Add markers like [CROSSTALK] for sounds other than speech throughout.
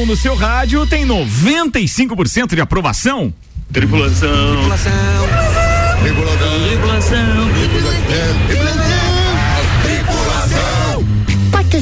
som no seu rádio tem 95% de aprovação. Tripulação. Tripulação. Tripulação. Tripulação. Portas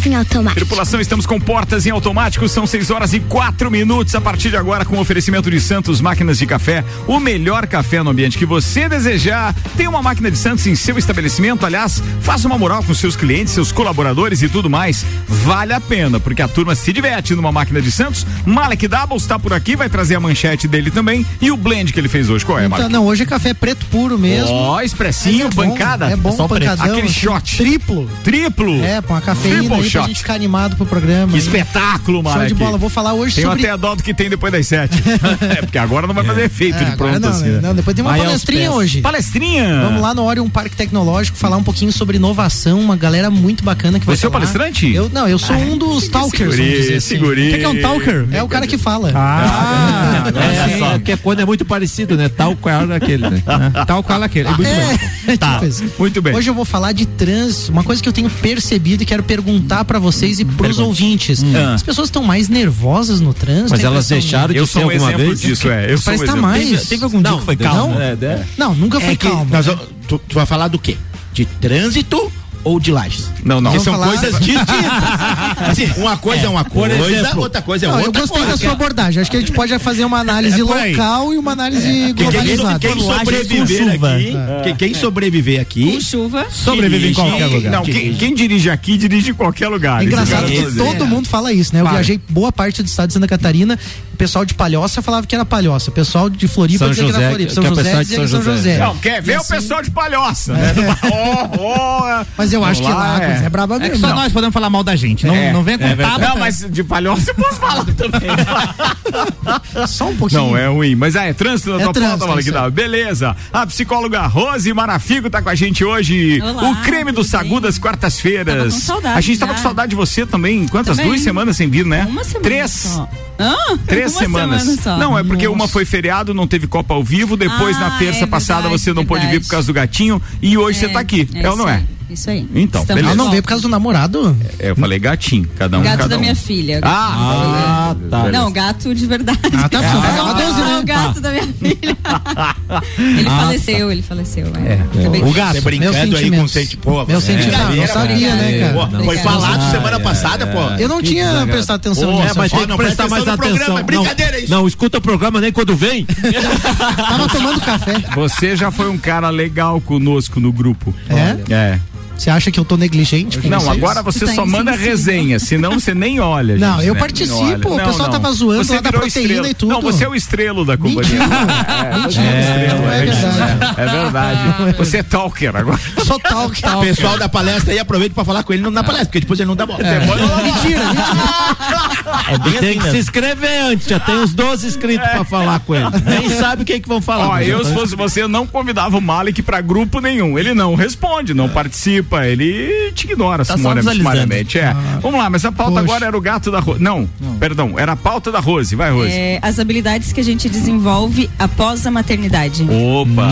em automático. Tripulação, estamos com portas em automático, são 6 horas e 4 minutos. A partir de agora, com oferecimento de Santos Máquinas de Café, o melhor café no ambiente que você desejar. Tem uma máquina de Santos em seu estabelecimento. Aliás, faça uma moral com seus clientes, seus colaboradores e tudo mais. Vale a pena, porque a turma se diverte numa máquina de Santos. Malek Doubles está por aqui, vai trazer a manchete dele também. E o blend que ele fez hoje, qual é, Malek? Então, não, hoje é café preto puro mesmo. Ó, expressinho, Mas é bom, bancada. É bom, Só preto. pancadão. Aquele assim, shot. Triplo. Triplo. É, com a cafeína Triple aí shot. gente ficar animado pro programa. Que espetáculo, Show Malek. de bola. Vou falar hoje Tenho sobre... até a dó do que tem depois das sete. [LAUGHS] é, porque agora não vai fazer efeito É, de agora pronto não, assim. né? né? Não, depois tem uma Vai aos palestrinha pés. hoje. Palestrinha? Vamos lá no Orion Parque Tecnológico falar um pouquinho sobre inovação, uma galera muito bacana que vai Você é o falar. palestrante? Eu, não, eu sou um dos talkers, vamos dizer assim. seguri. O que que é um talker? É o cara que fala. Ah, É, é, só. que é quando é muito parecido, né? Tal qual aquele, né? Tal qual aquele. É muito bem. [LAUGHS] Tá, Tipo muito bem. Hoje eu vou falar de trânsito, uma coisa que eu tenho percebido e quero perguntar pra vocês e pros ouvintes. Ah. As pessoas estão mais nervosas no trânsito? Mas elas deixaram de Eu ser sou um alguma exemplo vez? disso, é. Eu sou Parece um tá exemplo. mais. Teve, teve algum dia que foi calmo? Não? É, é. Não, nunca foi É que calmo. nós né? tu, tu vai falar do quê? De trânsito ou de lajes? Não, não. Porque são falar- coisas distintas. [LAUGHS] Assim, uma coisa é, uma coisa, exemplo, outra coisa é Não, eu outra gostei coisa. da sua abordagem. Acho que a gente pode fazer uma análise É aí. local e uma análise Quem, quem, globalizada. quem com sobreviver chuva. aqui, quem, quem sobreviver aqui, Com chuva. Sobrevive em qualquer lugar. Não, quem, quem dirige aqui, dirige em qualquer lugar. É engraçado que todo mundo fala isso, né? Eu viajei boa parte do estado de Santa Catarina, o pessoal de Palhoça falava que era Palhoça, o pessoal de Floripa São dizia que José, era Floripa, que São é José pessoal de dizia que São era São José. Não, quer ver o pessoal de palhoça, né? [LAUGHS] Ó, ó. Mas eu acho que lá é. é braba É que mesmo. só Não. nós podemos falar mal da gente. Não, É, não venha é contar. verdade. Não, mas de palhoça eu posso falar também. [LAUGHS] Só um pouquinho. Não, é ruim. Mas ah, é trânsito na É tua trânsito, pauta, é Malakidal. Beleza. A psicóloga Rose Marafigo tá com a gente hoje. Olá, o creme do Sagu das quartas-feiras. Tava com saudade A gente tava já. com saudade de você também. Quantas? Também. Duas semanas sem vir, né? Uma semana Três. só. Hã? Três semanas. semana só. Não, é porque Nossa. uma foi feriado, não teve Copa ao vivo. Depois, Ah, na terça é passada, verdade, você não pôde vir verdade. por causa do gatinho. E hoje você tá aqui. É, ou não é? Isso aí. Então, Estamos beleza. Ela de não veio por causa do namorado? É, eu falei gatinho. Cada um. Gato cada da um. minha filha. Ah, Ah, tá. Não, gato de verdade. Ah, tá, falar [LAUGHS] 12, Não, né? o gato da minha [LAUGHS] filha. ele faleceu, ele faleceu. É, Acabei O gato. você brincando aí com o sente, pô. Meus é, sentimentos. brincadeira, Não sabia, cara. né, cara? Pô, Foi falado Ah, semana é, passada, pô. Eu não tinha prestado atenção nisso. É, mas tem que não prestar presta mais atenção é brincadeira não, isso. não, escuta o programa nem quando vem. [LAUGHS] Tava tomando café. Você já foi um cara legal conosco no grupo. É? É. Você acha que eu tô negligente? com Não, vocês? agora você Tá só manda resenha, senão você nem olha. Não, gente, eu né? participo, olha. o pessoal tava zoando você lá da proteína estrela. e tudo. Não, você é o estrelo da companhia. Mentira. É, é estrelo, Não é verdade. É, é verdade. Você é talker agora. Sou talk. O pessoal da palestra aí aproveita pra falar com ele na palestra, porque depois ele não dá bola. Mentira, mentira. tem que se inscrever antes. Já tem uns 12 inscritos pra falar com ele. Nem sabe o que, que vão falar. Ó, eu se fosse você, não convidava o Malik pra grupo nenhum. Ele não responde, não participa, ele te ignora Tá sumariamente. É. Vamos lá, mas a pauta Poxa. agora era o gato da Rose. Não, perdão, era a pauta da Rose. Vai, Rose. É, as habilidades que a gente desenvolve após a maternidade. Opa,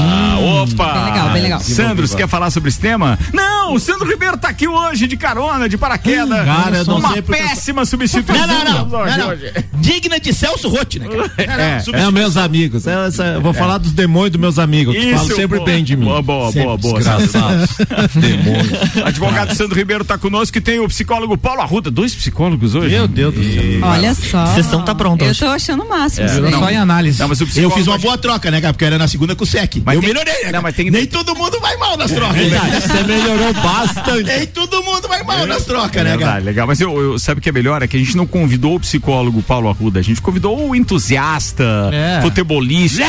opa. Bem legal, bem legal. Sandro, você quer falar sobre esse tema? Não, o Sandro Ribeiro tá aqui hoje de carona, de paraquedas. cara, eu não Uma sei porque eu péssima substituição. Não, não, não. não, não. Digna de Celso Rotti, né, cara? É, É, meus amigos. É, essa- eu vou falar dos demônios dos meus amigos, que falam sempre boa. bem de mim. Boa, boa, boa, boa. Desgraçados. [LAUGHS] [LAUGHS] demônios. [LAUGHS] Advogado Sandro Ribeiro tá conosco e tem o psicólogo Paulo Arruda. Dois psicólogos hoje? Meu Deus do céu. Olha só. A sessão tá pronta Eu hoje. tô achando o máximo. É, não. Só em análise. Não, mas o Eu fiz uma boa troca, né, cara? Porque eu era na segunda com o SEC. Mas eu tem- melhorei, né? Não, mas tem- Nem todo mundo vai mal nas trocas, Verdade, né? Você melhorou bastante. Nem todo mundo vai mal nas trocas, É né, verdade, cara? legal. Mas eu, eu- sabe o que é melhor? É que a gente não convidou o psicólogo Paulo Arruda, a gente convidou o entusiasta, É. futebolista.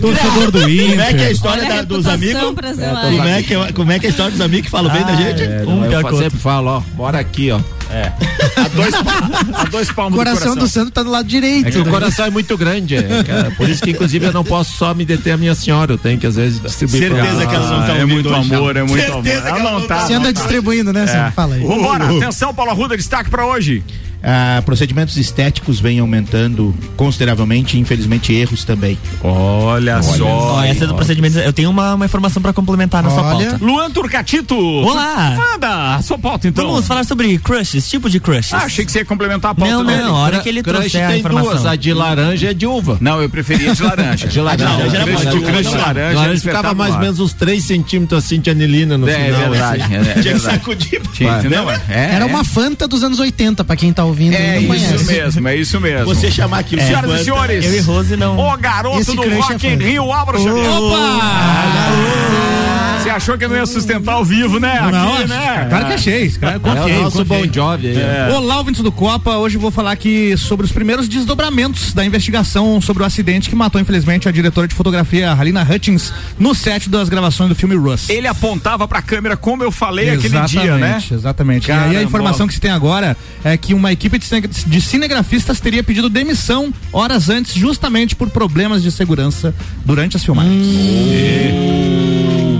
Torcedor do Como é que é a história a da- dos amigos? zelar. Como é, que, é- como é que é a história dos amigos que falam bem da gente? É, Um não, eu sempre falo, ó, bora aqui, ó. A dois, a dois O palmos coração do do Sandro tá do lado direito. É que o coração é muito grande, é, cara. Por isso que, inclusive, eu não posso só me deter a minha senhora. Eu tenho que, às vezes, distribuir. Certeza pra- que ela não tá é ouvindo muito hoje, amor, não. é muito Certeza amor. que ela não tá. tá. Você anda distribuindo, né, Sandro? Fala aí. Vambora, atenção, Paulo Arruda, destaque pra hoje. Ah, procedimentos estéticos vêm aumentando consideravelmente e infelizmente erros também. Olha, só. Ó, essa é do procedimento. Eu tenho uma, uma informação pra complementar na sua Olha. pauta. Luan Turcatito. Olá. Manda a sua pauta então. Vamos falar sobre crushes, tipo de crushes. Ah, achei que você ia complementar a pauta Não, não, a hora que ele Crush trouxer a tem informação. duas, a de laranja é de uva. Não, eu preferia de laranja. [LAUGHS] De laranja. Não, Já era crush bom, de crush de laranja. Laranja era ficava mais ou menos uns 3 centímetros assim de anilina no É, final. verdade. assim. É, é [LAUGHS] verdade. sacudir. Tinha, entendeu? É, Era é. uma Fanta dos anos 80, pra quem tá ouvindo É e não isso conhece. mesmo, é isso mesmo. Você chamar aquilo de Senhoras e senhores, Eu e Rose não. o garoto Esse do crush Rock é in. Rio, Álvaro Xavier. Você achou que não ia sustentar ao vivo, né? Não, Aqui, né? claro que achei, cara, É confiei, o nosso confiei. Bon Jovi aí. É. ó. Olá, ouvintes do Copa. Hoje eu vou falar aqui sobre os primeiros desdobramentos da investigação sobre o acidente que matou, infelizmente, a diretora de fotografia, Halina Hutchins, no set das gravações do filme Russ. Ele apontava pra câmera como eu falei aquele dia, né? Exatamente. e aí a informação que se tem agora é que uma equipe de cine- de cinegrafistas teria pedido demissão horas antes, justamente por problemas de segurança durante as filmagens.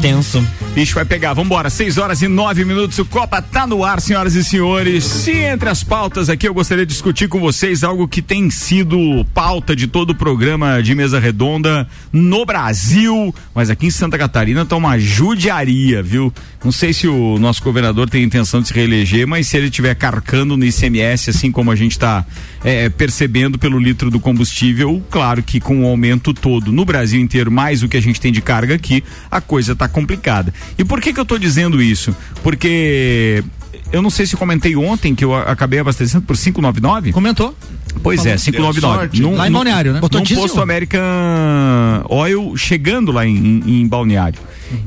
Tenso. Bicho vai pegar, vambora. 6 horas e 9 minutos. O Copa tá no ar, senhoras e senhores. Se entre as pautas aqui eu gostaria de discutir com vocês algo que tem sido pauta de todo o programa de mesa redonda no Brasil, mas aqui em Santa Catarina tá uma judiaria, viu? Não sei se o nosso governador tem intenção de se reeleger, mas se ele estiver carcando no ICMS, assim como a gente tá é, percebendo pelo litro do combustível, claro que com o aumento todo no Brasil inteiro, mais o que a gente tem de carga aqui, a coisa tá complicada. E por que que eu tô dizendo isso? Porque eu não sei se comentei ontem que eu acabei abastecendo por 599. Comentou? Pois é, 599. sorte. Num- Lá em Balneário, né? Botou num diesel? posto American Oil chegando lá em, em- Balneário.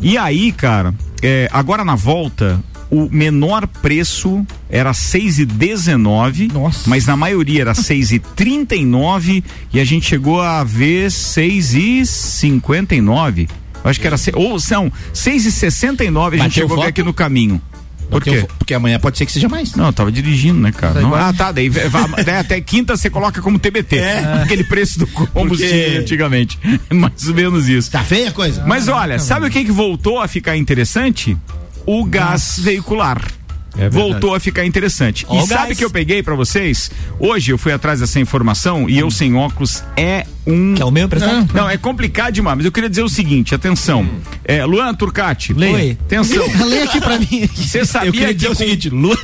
E aí, cara, é, agora na volta, o menor preço era 6,19, Nossa. mas na maioria era 6,39 e a gente chegou a ver 6,59. Eu Acho que era, ou são 6,69 a gente Bateu chegou a ver aqui no caminho. Por porque, eu- porque amanhã pode ser que seja mais. Não, eu tava dirigindo, né, cara? Tá Não, ah, tá. Daí, vai- daí até quinta você coloca como TBT. Aquele preço do combustível Porque- antigamente. [LAUGHS] Mais ou menos isso. Tá feia a coisa? Mas olha, sabe o que, que voltou a ficar interessante? O gás veicular. verdade. voltou a ficar interessante. Ó e o sabe gás. que eu peguei pra vocês? Hoje eu fui atrás dessa informação e eu sem óculos é um Que é o meu emprestado? não, é complicado demais, mas eu queria dizer o seguinte, atenção. É, Luan Turcati, Oi. atenção. [LAUGHS] Lê aqui pra mim. Você Eu sabia queria que dizer o com- seguinte, Lua,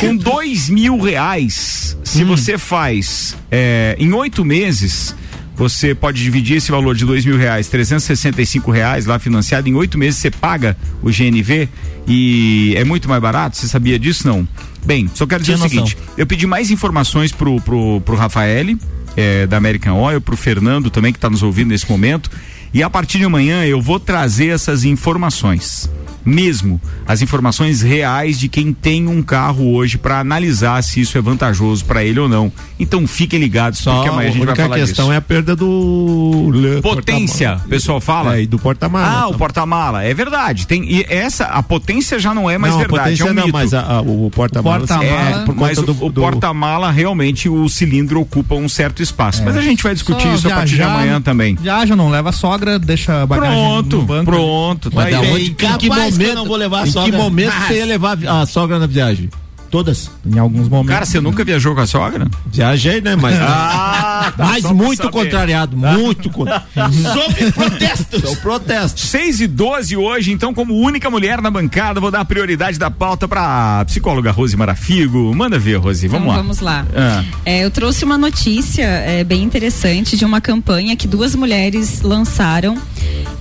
com dois mil reais, se você faz é, em oito meses, você pode dividir esse valor de dois mil reais, 365 reais lá financiado, em oito meses você paga o GNV e é muito mais barato, você sabia disso não? Bem, só quero dizer Tinha o seguinte, eu pedi mais informações pro, pro, pro Rafael, é, da American Oil, pro Fernando também que está nos ouvindo nesse momento, e a partir de amanhã eu vou trazer essas informações mesmo as informações reais de quem tem um carro hoje para analisar se isso é vantajoso para ele ou não. Então fiquem ligados, Só porque a amanhã a gente vai única falar questão disso. é a perda do Potência, porta- o pessoal fala. É, e do porta-mala. Ah, o também. porta-mala, é verdade. Tem e essa a potência já não é mais não, verdade, a potência é um não, mito. mas a- a- o porta-mala O porta-mala- É, por mas do, o do- porta-mala realmente o cilindro ocupa um certo espaço. Mas a gente vai discutir Só isso a partir de viajar, amanhã também. Viaja, não leva a sogra, deixa a bagagem Pronto, no banco. pronto. Tá Mas aí. onde, que que momento, não vou levar a em sogra. que momento Mas- você ia levar a sogra na viagem? Todas. Em alguns momentos. Cara, você nunca viajou com a sogra? Viajei, né? Mas, [LAUGHS] Ah, tá, mas muito contrariado, muito contrariado. [LAUGHS] Sobre protestos. O protesto. 6 e 12 hoje, então, como única mulher na bancada, vou dar a prioridade da pauta pra psicóloga Rose Marafigo. Manda ver, Rose, vamos então, lá. vamos lá. Ah. É, eu trouxe uma notícia é, bem interessante de uma campanha que duas mulheres lançaram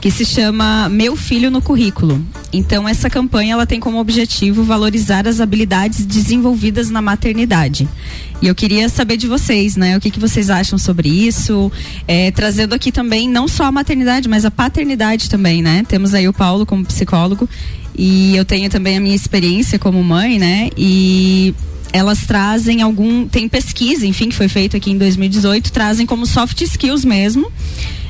que se chama Meu Filho no Currículo. Então essa campanha ela tem como objetivo valorizar as habilidades desenvolvidas na maternidade. E eu queria saber de vocês, né? O que, que vocês acham sobre isso? É, trazendo aqui também não só a maternidade, mas a paternidade também, né? Temos aí o Paulo como psicólogo e eu tenho também a minha experiência como mãe, né? E elas trazem algum. Tem pesquisa, enfim, que foi feita aqui em 2018, trazem como soft skills mesmo.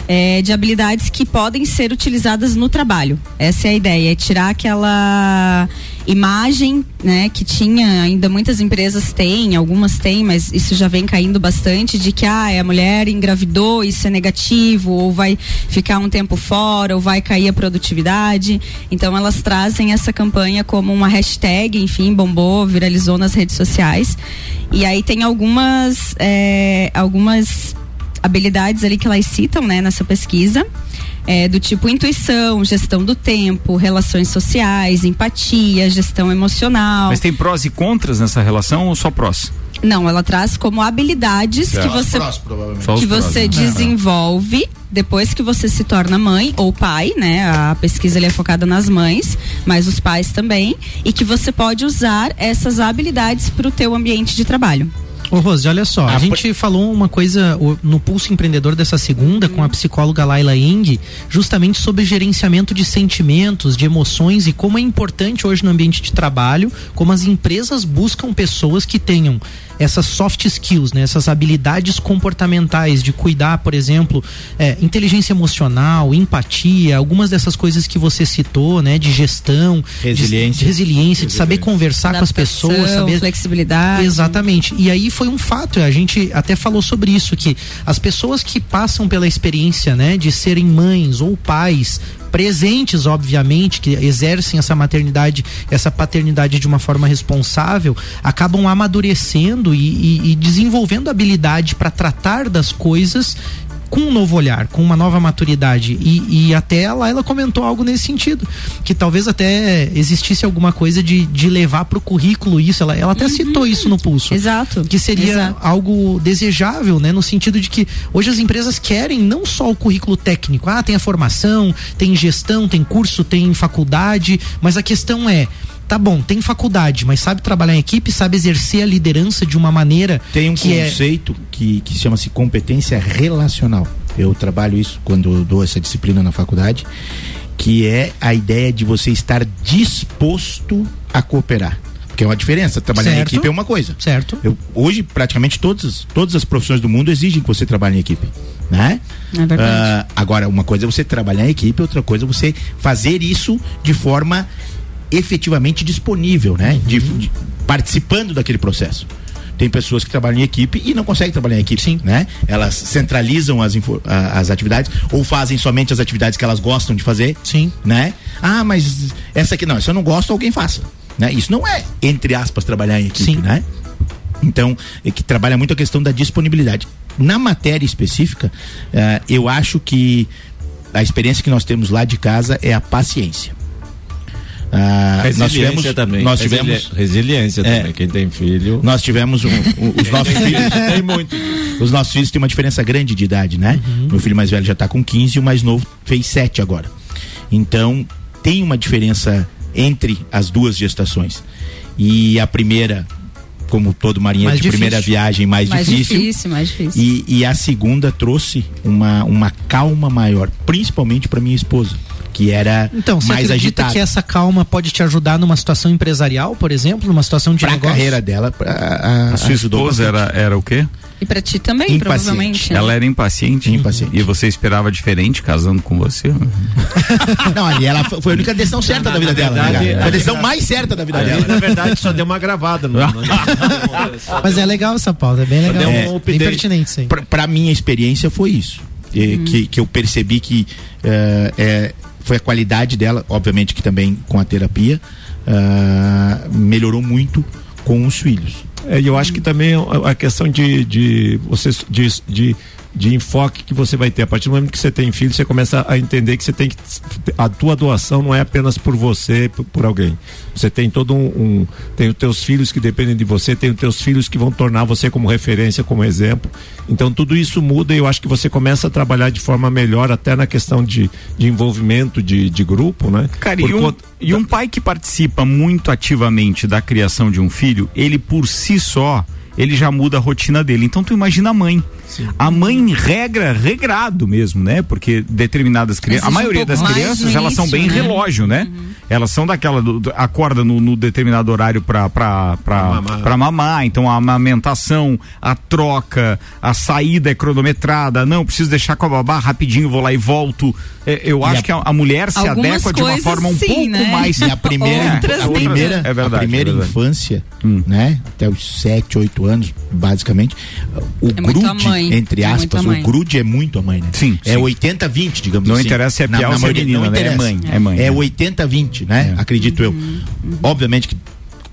É, de habilidades que podem ser utilizadas no trabalho. Essa é a ideia, é tirar aquela imagem, né, que tinha, ainda muitas empresas têm, algumas têm, mas isso já vem caindo bastante, de que ah, a mulher engravidou, isso é negativo, ou vai ficar um tempo fora, ou vai cair a produtividade. Então elas trazem essa campanha como uma hashtag, enfim, bombou, viralizou nas redes sociais. E aí tem algumas, é, algumas habilidades ali que elas citam, né, nessa pesquisa. É, do tipo intuição, gestão do tempo, relações sociais, empatia, gestão emocional. Mas tem prós e contras nessa relação ou só prós? Não, ela traz como habilidades que você Só os que prós, você né? desenvolve depois que você se torna mãe ou pai, né? A pesquisa ali é focada nas mães, mas os pais também, e que você pode usar essas habilidades para o teu ambiente de trabalho. Ô Rose, olha só, a gente falou uma coisa no Pulso Empreendedor dessa segunda com a psicóloga Laila Ing, justamente sobre gerenciamento de sentimentos, de emoções e como é importante hoje no ambiente de trabalho, como as empresas buscam pessoas que tenham essas soft skills, né, essas habilidades comportamentais de cuidar, por exemplo, é, inteligência emocional, empatia, algumas dessas coisas que você citou, né, de gestão, de- Resiliência. de, resiliência, de saber conversar com as pessoas, Adaptação, saber flexibilidade. Exatamente. E aí foi um fato, a gente até falou sobre isso, que as pessoas que passam pela experiência, né, de serem mães ou pais, presentes, obviamente, que exercem essa maternidade, essa paternidade de uma forma responsável, acabam amadurecendo e, e- e desenvolvendo habilidade para tratar das coisas com um novo olhar, com uma nova maturidade. E, e até a Laila comentou algo nesse sentido. Que talvez até existisse alguma coisa de, de levar para o currículo isso. Ela, ela até citou isso no pulso. Exato. Que seria Exato. algo desejável, né? No sentido de que hoje as empresas querem não só o currículo técnico. Ah, tem a formação, tem gestão, tem curso, tem faculdade. Mas a questão é. Tá bom, tem faculdade, mas sabe trabalhar em equipe, sabe exercer a liderança de uma maneira Tem um que é conceito que, que chama-se competência relacional. Eu trabalho isso quando eu dou essa disciplina na faculdade, que é a ideia de você estar disposto a cooperar. Porque é uma diferença. Trabalhar em Certo. equipe é uma coisa. certo. Eu, hoje, praticamente todas, todas as profissões do mundo exigem que você trabalhe em equipe. Né? É verdade. Ah, agora, uma coisa é você trabalhar em equipe, outra coisa é você fazer isso de forma efetivamente disponível, né? De- de- participando daquele processo. Tem pessoas que trabalham em equipe e não conseguem trabalhar em equipe, Sim. né? Elas centralizam as, as atividades ou fazem somente as atividades que elas gostam de fazer, Sim. né? Ah, mas essa aqui não, se eu não gosto, alguém faça, né? Isso não é, entre aspas, trabalhar em equipe, Sim. né? Então, é que trabalha muito a questão da disponibilidade. Na matéria específica, eh, eu acho que a experiência que nós temos lá de casa é a paciência. Ah, nós Resiliência tivemos, também. nós tivemos, Resiliência É. também. Quem tem filho. nós tivemos um- um- os nossos filhos. tem muito. Os nossos filhos têm uma diferença grande de idade, né? Meu filho mais velho já tá com 15 e o mais novo fez 7 agora. Então, tem uma diferença entre as duas gestações. E a primeira, como todo marinheiro de primeira viagem, mais, mais difícil. difícil, mais difícil. E, e a segunda trouxe uma, uma calma maior, principalmente para minha esposa, que era Então, você mais acredita agitada. que essa calma pode te ajudar numa situação empresarial, por exemplo, numa situação de Pra negócio? carreira dela, pra, a, A sua esposa era, era o quê? E pra ti também, Impaciente. provavelmente. né? Ela era impaciente? Impaciente. E você esperava diferente casando com você? [LAUGHS] Não, ali ela foi foi a única decisão certa da vida dela. verdade, né, cara? é. Foi a decisão mais certa da vida Ali, dela. na verdade, só deu uma gravada. No, no- [LAUGHS] Mas é legal essa pauta, é bem legal. deu um É, bem pertinente, sim. Pra, pra minha experiência foi isso. E que, que eu percebi que eh, é, foi a qualidade dela, obviamente que também com a terapia, ah, melhorou muito com os filhos. É, eu acho que também a, a questão de, de você de, de, de enfoque que você vai ter a partir do momento que você tem filho, você começa a entender que você tem que a tua doação não é apenas por você, por, por alguém. Você tem todo um, um tem os teus filhos que dependem de você, tem os teus filhos que vão tornar você como referência, como exemplo. Então tudo isso muda e eu acho que você começa a trabalhar de forma melhor até na questão de, de envolvimento de, de grupo, né? Cara, Por e um, conta- e um pai que participa muito ativamente da criação de um filho, ele por si só, ele já muda a rotina dele. Então tu imagina a mãe. A mãe regra, regrado mesmo, né? Porque determinadas crianças, a um maioria pouco das crianças, elas são bem né? relógio, né? Elas são daquela, do, do- acorda no, no determinado horário pra, pra, pra, mamar. pra mamar, então a amamentação, a troca, a saída é cronometrada, não, preciso deixar com a babá rapidinho, vou lá e volto. É, eu acho a- que a, a mulher se adequa de uma forma um sim, pouco né? mais. E a primeira, Outras a primeira. É verdade, a primeira é infância, Hum. né? Até os 7, 8 anos, basicamente. O É a grude, entre É aspas, a mãe. o grude é muito a mãe, né? Sim, É sim. 80-20, digamos Não assim. interessa se é na ou se é menina, não né? É interessa. mãe, é mãe. É né? 80-20, né? Acredito eu. Obviamente que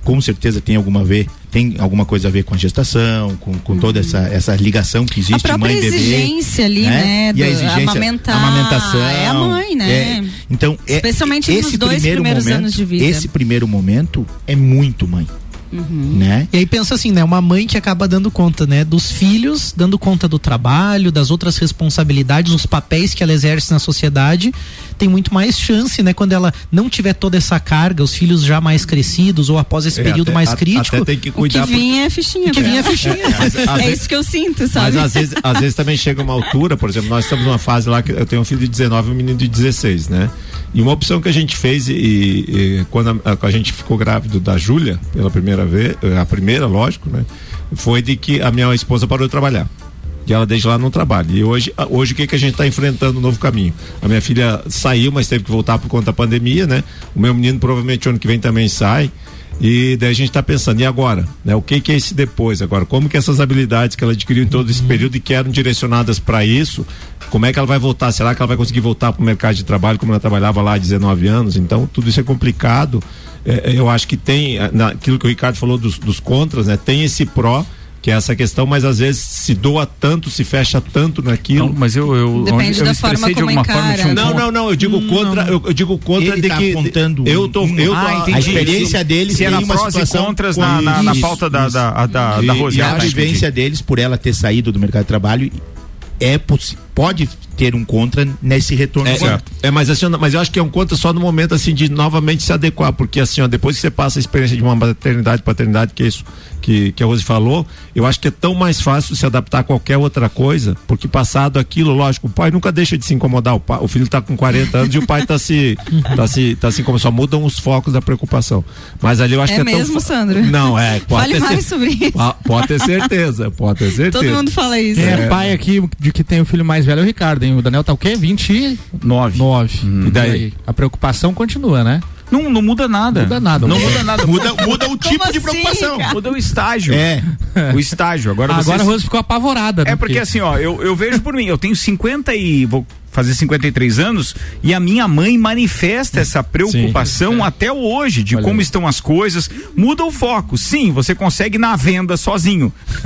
com certeza tem alguma a ver, tem alguma coisa a ver com a gestação, com, com toda essa, essa ligação que A existe própria mãe bebê. exigência ali, né? E a exigência, amamentar, amamentação. é a mãe, né? é. então, é- Especialmente esse nos dois primeiro primeiros momento, anos de vida. Esse primeiro momento é muito mãe. Uhum. Né? E aí pensa assim, né? Uma mãe que acaba dando conta, né? Dos filhos, dando conta do trabalho, das outras responsabilidades, os papéis que ela exerce na sociedade, tem muito mais chance, né? Quando ela não tiver toda essa carga, os filhos já mais crescidos ou após esse É, período até- mais a- crítico, Até tem que O que cuidar. porque- vinha é fichinha. que pra vinha a ela. fichinha. Mas, É vezes- isso que eu sinto, Mas sabe? às vezes, às vezes também chega uma altura, por exemplo, nós estamos numa fase lá que eu tenho um filho de 19 e um menino de 16, né? E uma opção que a gente fez e, e quando a, a gente ficou grávido da Júlia pela primeira vez, eh, a primeira, lógico, né? Foi de que a minha esposa parou de trabalhar. E ela desde lá não trabalha. E hoje, hoje o que que a gente está enfrentando um novo caminho? A minha filha saiu, mas teve que voltar por conta da pandemia, né? O meu menino provavelmente ano que vem também sai. E daí a gente está pensando, e agora? Né? O que, que é esse depois? Agora, como que essas habilidades que ela adquiriu em todo esse período e que eram direcionadas para isso, como é que ela vai voltar? Será que ela vai conseguir voltar para o mercado de trabalho como ela trabalhava lá há 19 anos? Então, tudo isso é complicado. É, eu acho que tem, eh, naquilo que o Ricardo falou dos, dos contras, né? Tem esse pró, que é essa questão, mas às vezes se doa tanto, se fecha tanto naquilo. Não, mas eu, eu, Depende eu da expressei forma de como alguma forma um Não, não, não, eu digo contra, Eu, eu digo contra Ele de tá que apontando eu tô, um- eu tô Ah, a experiência deles Se era uma prós e situação contras com- na, na, na Isso, pauta da, isso. da, da, da E- Rose. e a tá, vivência deles por ela ter saído do mercado de trabalho é pode ter um contra nesse retorno É, é, mas assim, mas eu acho que é um conta só no momento assim de novamente se adequar, porque assim, ó, depois que você passa a experiência de uma maternidade, paternidade, que é isso que, que a Rose falou, eu acho que é tão mais fácil se adaptar a qualquer outra coisa, porque passado aquilo, lógico, o pai nunca deixa de se incomodar, o, pai, o filho tá com 40 anos e o pai tá se, [LAUGHS] tá se, tá se incomodando, só mudam os focos da preocupação. Mas ali eu acho É que é tão mesmo, fa- Sandro? Não, é, [LAUGHS] pode Fale mais sobre isso. Pode ter certeza, pode ter [LAUGHS] certeza. Todo mundo fala isso. Quem é, pai aqui de que tem o filho mais velho é o Ricardo, hein? O Daniel tá o quê? 29. Nove. E daí? A preocupação continua, né? Não, não muda nada. Muda nada. Não É. muda nada. Muda, muda o tipo Como de assim, preocupação. cara? Muda o estágio. É. O estágio. Agora, Agora vocês- a Rose ficou apavorada. né? É porque assim, ó, eu, eu vejo por mim, eu tenho 50 e vou fazer 53 anos e a minha mãe manifesta essa preocupação até hoje de Olha como aí. estão as coisas. Muda o foco. Sim, você consegue na venda sozinho. [LAUGHS]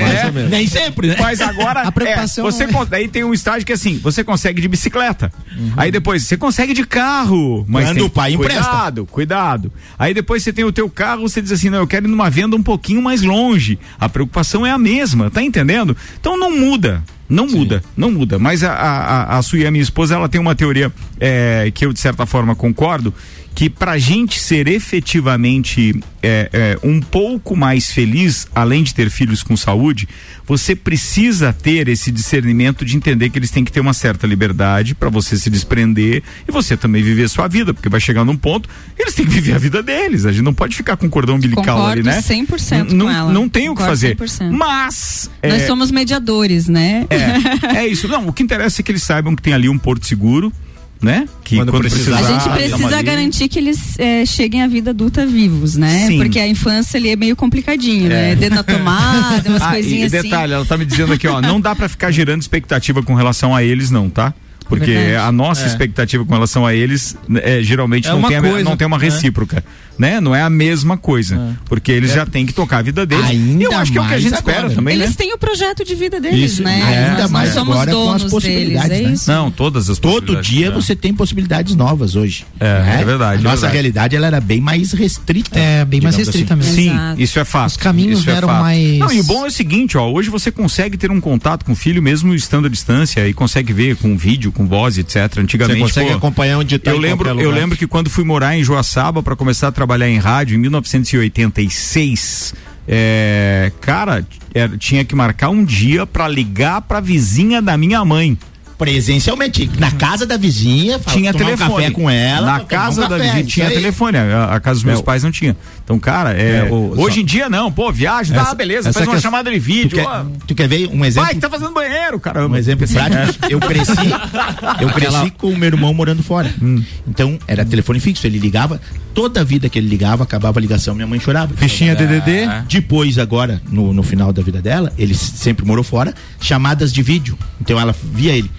mais ou menos. Nem sempre, né? Mas agora [LAUGHS] A preocupação é, você é- con- daí tem um estágio que é assim, você consegue de bicicleta. Aí depois você consegue de carro, mas Quando tem- o pai empresta. cuidado, cuidado. Aí depois você tem o teu carro, você diz assim, não, eu quero ir numa venda um pouquinho mais longe. A preocupação é a mesma, tá entendendo? Então não muda. Não muda, não muda. Mas a, a, a, a Suia, minha esposa, ela tem uma teoria é, que eu, de certa forma, concordo, que pra gente ser efetivamente é, é, um pouco mais feliz, além de ter filhos com saúde, você precisa ter esse discernimento de entender que eles têm que ter uma certa liberdade para você se desprender e você também viver a sua vida, porque vai chegar num ponto, eles têm que viver a vida deles. A gente não pode ficar com cordão umbilical Concordo ali, né? 100% N- com não, ela. Não tem o que fazer. 100%. Mas. Nós é, somos mediadores, né? é, é isso. Não, o que interessa é que eles saibam que tem ali um porto seguro, né? Que Quando precisar, A Ah, gente precisa garantir que eles eh, cheguem à vida adulta vivos, né? Sim. Porque a infância ali é meio complicadinho, É. né? Dedo na tomada, umas Ah, e coisinhas assim. detalhe, ela tá me dizendo aqui, ó, não dá pra ficar gerando expectativa com relação a eles, não, tá? Porque Verdade. a nossa É. expectativa com relação a eles é, geralmente É não, tem a, não tem uma né? recíproca, né? Não é a mesma coisa, porque eles já têm que tocar a vida deles. Ainda e eu acho que é o que a mais gente agora, espera né? também, Eles né? têm o projeto de vida deles, Isso, né? ainda nós mais não somos agora com as donos deles, possibilidades, é né? Não, todas as Todo dia É. você tem possibilidades novas hoje. É, né? é verdade, A é nossa verdade. realidade ela era bem mais restrita. É, bem mais restrita assim. mesmo. Sim, Exato. isso é fácil. Os caminhos isso é eram mais- Não, e o bom é o seguinte, ó, hoje você consegue ter um contato com o filho mesmo estando à distância e consegue ver com vídeo, com voz, etc. Antigamente, Você consegue pô, acompanhar onde tá eu em lembro, eu lembro que quando fui morar em Joaçaba para começar a trabalhar em rádio em 1986, é, cara, é, tinha que marcar um dia pra ligar pra vizinha da minha mãe. Presencialmente, na casa da vizinha, fala- tinha tomar um telefone. café com ela. Na tomar um casa da café, vizinha tinha aí. telefone. A, a casa dos meus É, pais não tinha. Então, cara, é, É, o- hoje só- em dia não. Pô, viagem, tá, Essa- beleza. essa Faz uma que é- chamada de Tu vídeo. quer, ó. tu quer ver um exemplo? Pai, que tá fazendo banheiro, caramba. Um exemplo prático. Eu cresci, [LAUGHS] eu cresci com o meu irmão morando fora. Hum. Então, era telefone fixo, ele ligava, toda a vida que ele ligava, acabava a ligação, minha mãe chorava. Fichinha DDD. Depois, agora, no, no final da vida dela, ele sempre morou fora, chamadas de vídeo. Então ela via ele.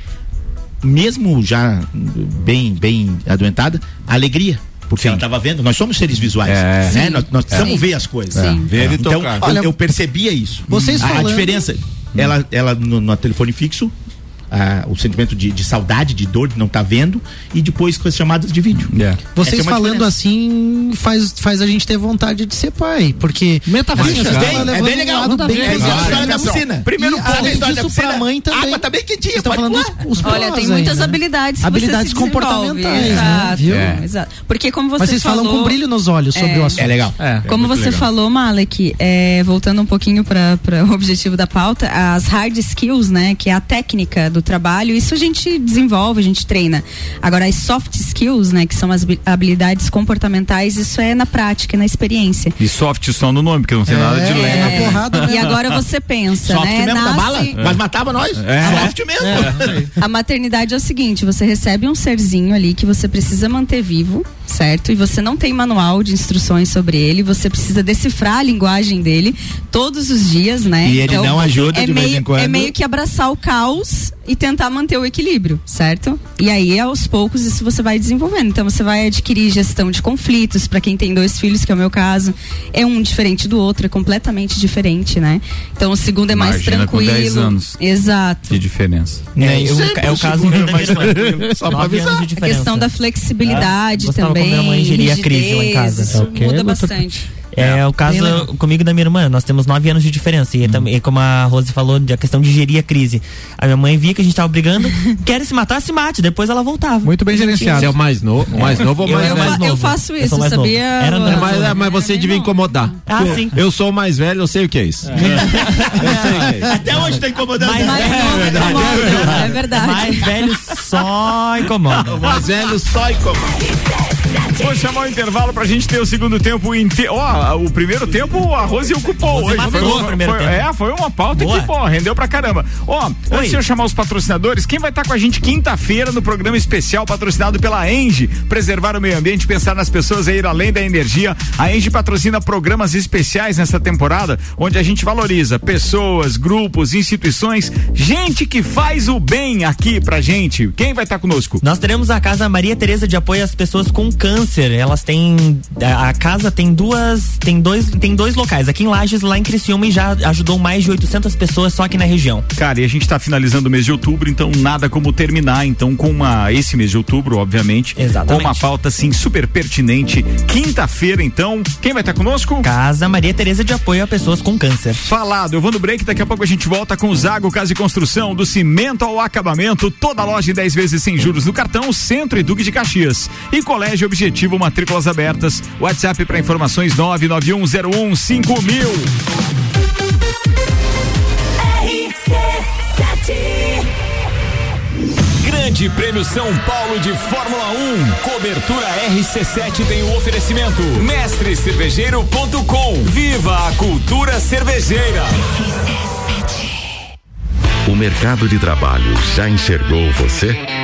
Mesmo já bem, bem adoentada, alegria. Porque ela estava vendo, nós somos seres visuais. É. Né? Sim. Nós, nós precisamos Sim. ver as coisas. Sim. Ver e Então, tocar. Olha, eu percebia isso. vocês a, a falando- diferença, ela, ela no, no telefone fixo, ah, o sentimento de, de saudade, de dor, de não estar vendo, e depois com as chamadas de vídeo. É. Vocês é falando diferença. assim faz, faz a gente ter vontade de ser pai, porque Metafísica. É é bem um legal. lado bem pesado. história da piscina. Primeiro E ponto, além a história da pra piscina, mãe também. água tá bem quentinha, estão falando os, os Olha, prós tem muitas aí, né? habilidades que Habilidades você se desenvolve. comportamentais, né? Exato, Viu? É. exato. Porque como você Mas vocês falou, falam com brilho nos olhos sobre É. o assunto. É legal. É. Como você legal. falou, Malek, é, voltando um pouquinho para [LAUGHS] o objetivo da pauta, as hard skills, né, que é a técnica do trabalho, isso a gente desenvolve, a gente treina. Agora, as soft skills, né, que são as habi- habilidades comportamentais, isso é na prática, na experiência. E soft só no nome, porque não tem nada de É, leve. porrada, né? E agora você pensa, Soft né, mesmo da nasce- bala, mas matava nós. É. Soft mesmo. A maternidade é o seguinte, você recebe um serzinho ali que você precisa manter vivo, certo? E você não tem manual de instruções sobre ele, você precisa decifrar a linguagem dele todos os dias, né? E ele não ajuda é de vez meio, em quando. É meio que abraçar o caos e tentar manter o equilíbrio, certo? E aí, aos poucos, isso você vai desenvolvendo. Então, você vai adquirir gestão de conflitos, para quem tem dois filhos, que é o meu caso, é um diferente do outro, é completamente diferente, né? Então, o segundo é mais Imagina com tranquilo. 10 anos. Exato. Que diferença. É, eu- sempre é o o caso [LAUGHS] é mais tranquilo, só pra Nove avisar. anos de A questão da flexibilidade Gostava também. Como minha mãe geria a crise lá em casa. Isso É o quê, muda bastante. É, o caso comigo e da minha irmã. Nós temos nove anos de diferença. E também, e como a Rose falou, da questão de gerir a crise. A minha mãe via que a gente tava brigando, [LAUGHS] quer se matar, se mate. Depois ela voltava. Muito bem gerenciado. Você é o mais novo, o mais novo ou Eu mais Eu, mais fa- novo. eu faço Eu isso, mais novo. sabia? Era Lu? mais É, mas, novo. é, mas você devia incomodar. Ah, Eu- sim. Eu sou o mais velho, eu sei o que é isso. [LAUGHS] Eu sei o que é isso. Até hoje tá incomodando. Mas Mais é novo verdade, incomoda, é é verdade. Mais velho só incomoda. O mais velho só incomoda. Vou chamar o intervalo pra gente ter o segundo tempo inteiro. Ó, o primeiro tempo a Rose ocupou Você hoje. matou Foi, o uma- primeiro foi- tempo. é, foi uma pauta Boa. que, pô, rendeu pra caramba. Ó, antes de eu chamar os patrocinadores, quem vai estar com a gente quinta-feira no programa especial patrocinado pela Engie, preservar o meio ambiente, pensar nas pessoas e ir além da energia. A Engie patrocina programas especiais nessa temporada, onde a gente valoriza pessoas, grupos, instituições, gente que faz o bem aqui pra gente. Quem vai estar conosco? Nós teremos a Casa Maria Tereza de apoio às pessoas com câncer. Elas têm a a casa tem duas, tem dois, tem dois locais, aqui em Lages, lá em Criciúma e já ajudou mais de 800 pessoas só aqui na região. Cara, e a gente tá finalizando o mês de outubro, então nada como terminar, então com uma esse mês de outubro, obviamente, Exatamente. com uma pauta assim super pertinente. Quinta-feira, então, quem vai estar conosco? Casa Maria Tereza de apoio a pessoas com câncer. Falado, eu vou no break, daqui a pouco a gente volta com o Zago Casa e Construção, do cimento ao acabamento, toda loja em 10 vezes sem juros no cartão, Centro e Duque de Caxias. E Colégio Objetivo, matrículas abertas. WhatsApp para informações 991015000. Grande Prêmio São Paulo de Fórmula 1. Cobertura RC7 tem o oferecimento. Mestrecervejeiro.com. Viva a cultura cervejeira. O mercado de trabalho já enxergou você?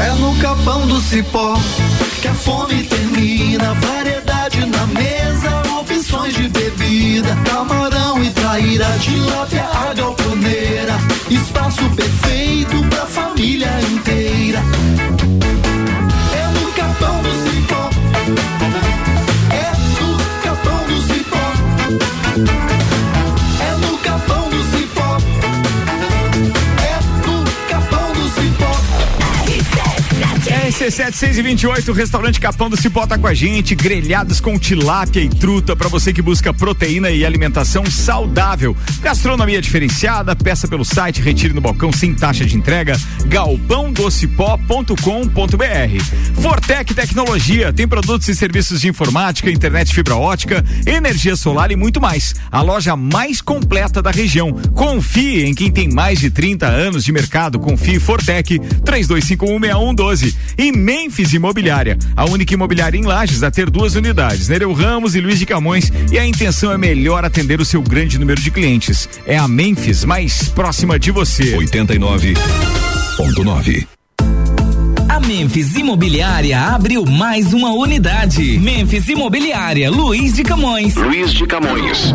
É no capão do cipó que a fome termina. Variedade na mesa, opções de bebida. Camarão e traíra, tilápia, a galponeira. Espaço perfeito RC7 6 e 28, restaurante Capão do Cipó tá com a gente, grelhados com tilápia e truta para você que busca proteína e alimentação saudável. Gastronomia diferenciada, peça pelo site, retire no balcão sem taxa de entrega, galpãodocipó.com.br. Fortec Tecnologia, tem produtos e serviços de informática, internet fibra ótica, energia solar e muito mais. A loja mais completa da região. Confie em quem tem mais de 30 anos de mercado. Confie Fortec 32516112 e Memphis Imobiliária, a única imobiliária em Lages a ter duas unidades, Nereu Ramos e Luiz de Camões, e a intenção é melhor atender o seu grande número de clientes. É a Memphis mais próxima de você. 89.9. A Memphis Imobiliária abriu mais uma unidade. Memphis Imobiliária, Luiz de Camões. Luiz de Camões.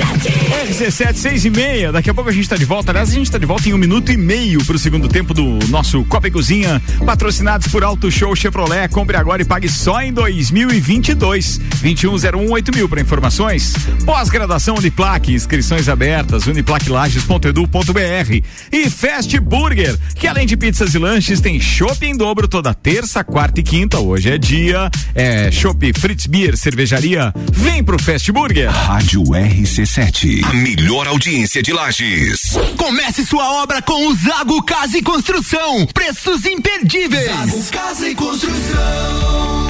RC7, 6 e meia. Daqui a pouco a gente está de volta. Aliás, a gente está de volta em um minuto e meio para o segundo tempo do nosso Copa e Cozinha. Patrocinados por Auto Show Chevrolet. Compre agora e pague só em 2022. 21018000 mil para informações. Pós-graduação Uniplaque. Inscrições abertas. Uniplaquilages.edu.br. E Fast Burger, que além de pizzas e lanches, tem shopping em dobro toda terça, quarta e quinta. Hoje é dia. É Chopp Fritz Beer, cervejaria. Vem pro Fast Burger. Rádio RC7. A melhor audiência de Lages. Comece sua obra com o Zago Casa e Construção. Preços imperdíveis. Zago Casa e Construção.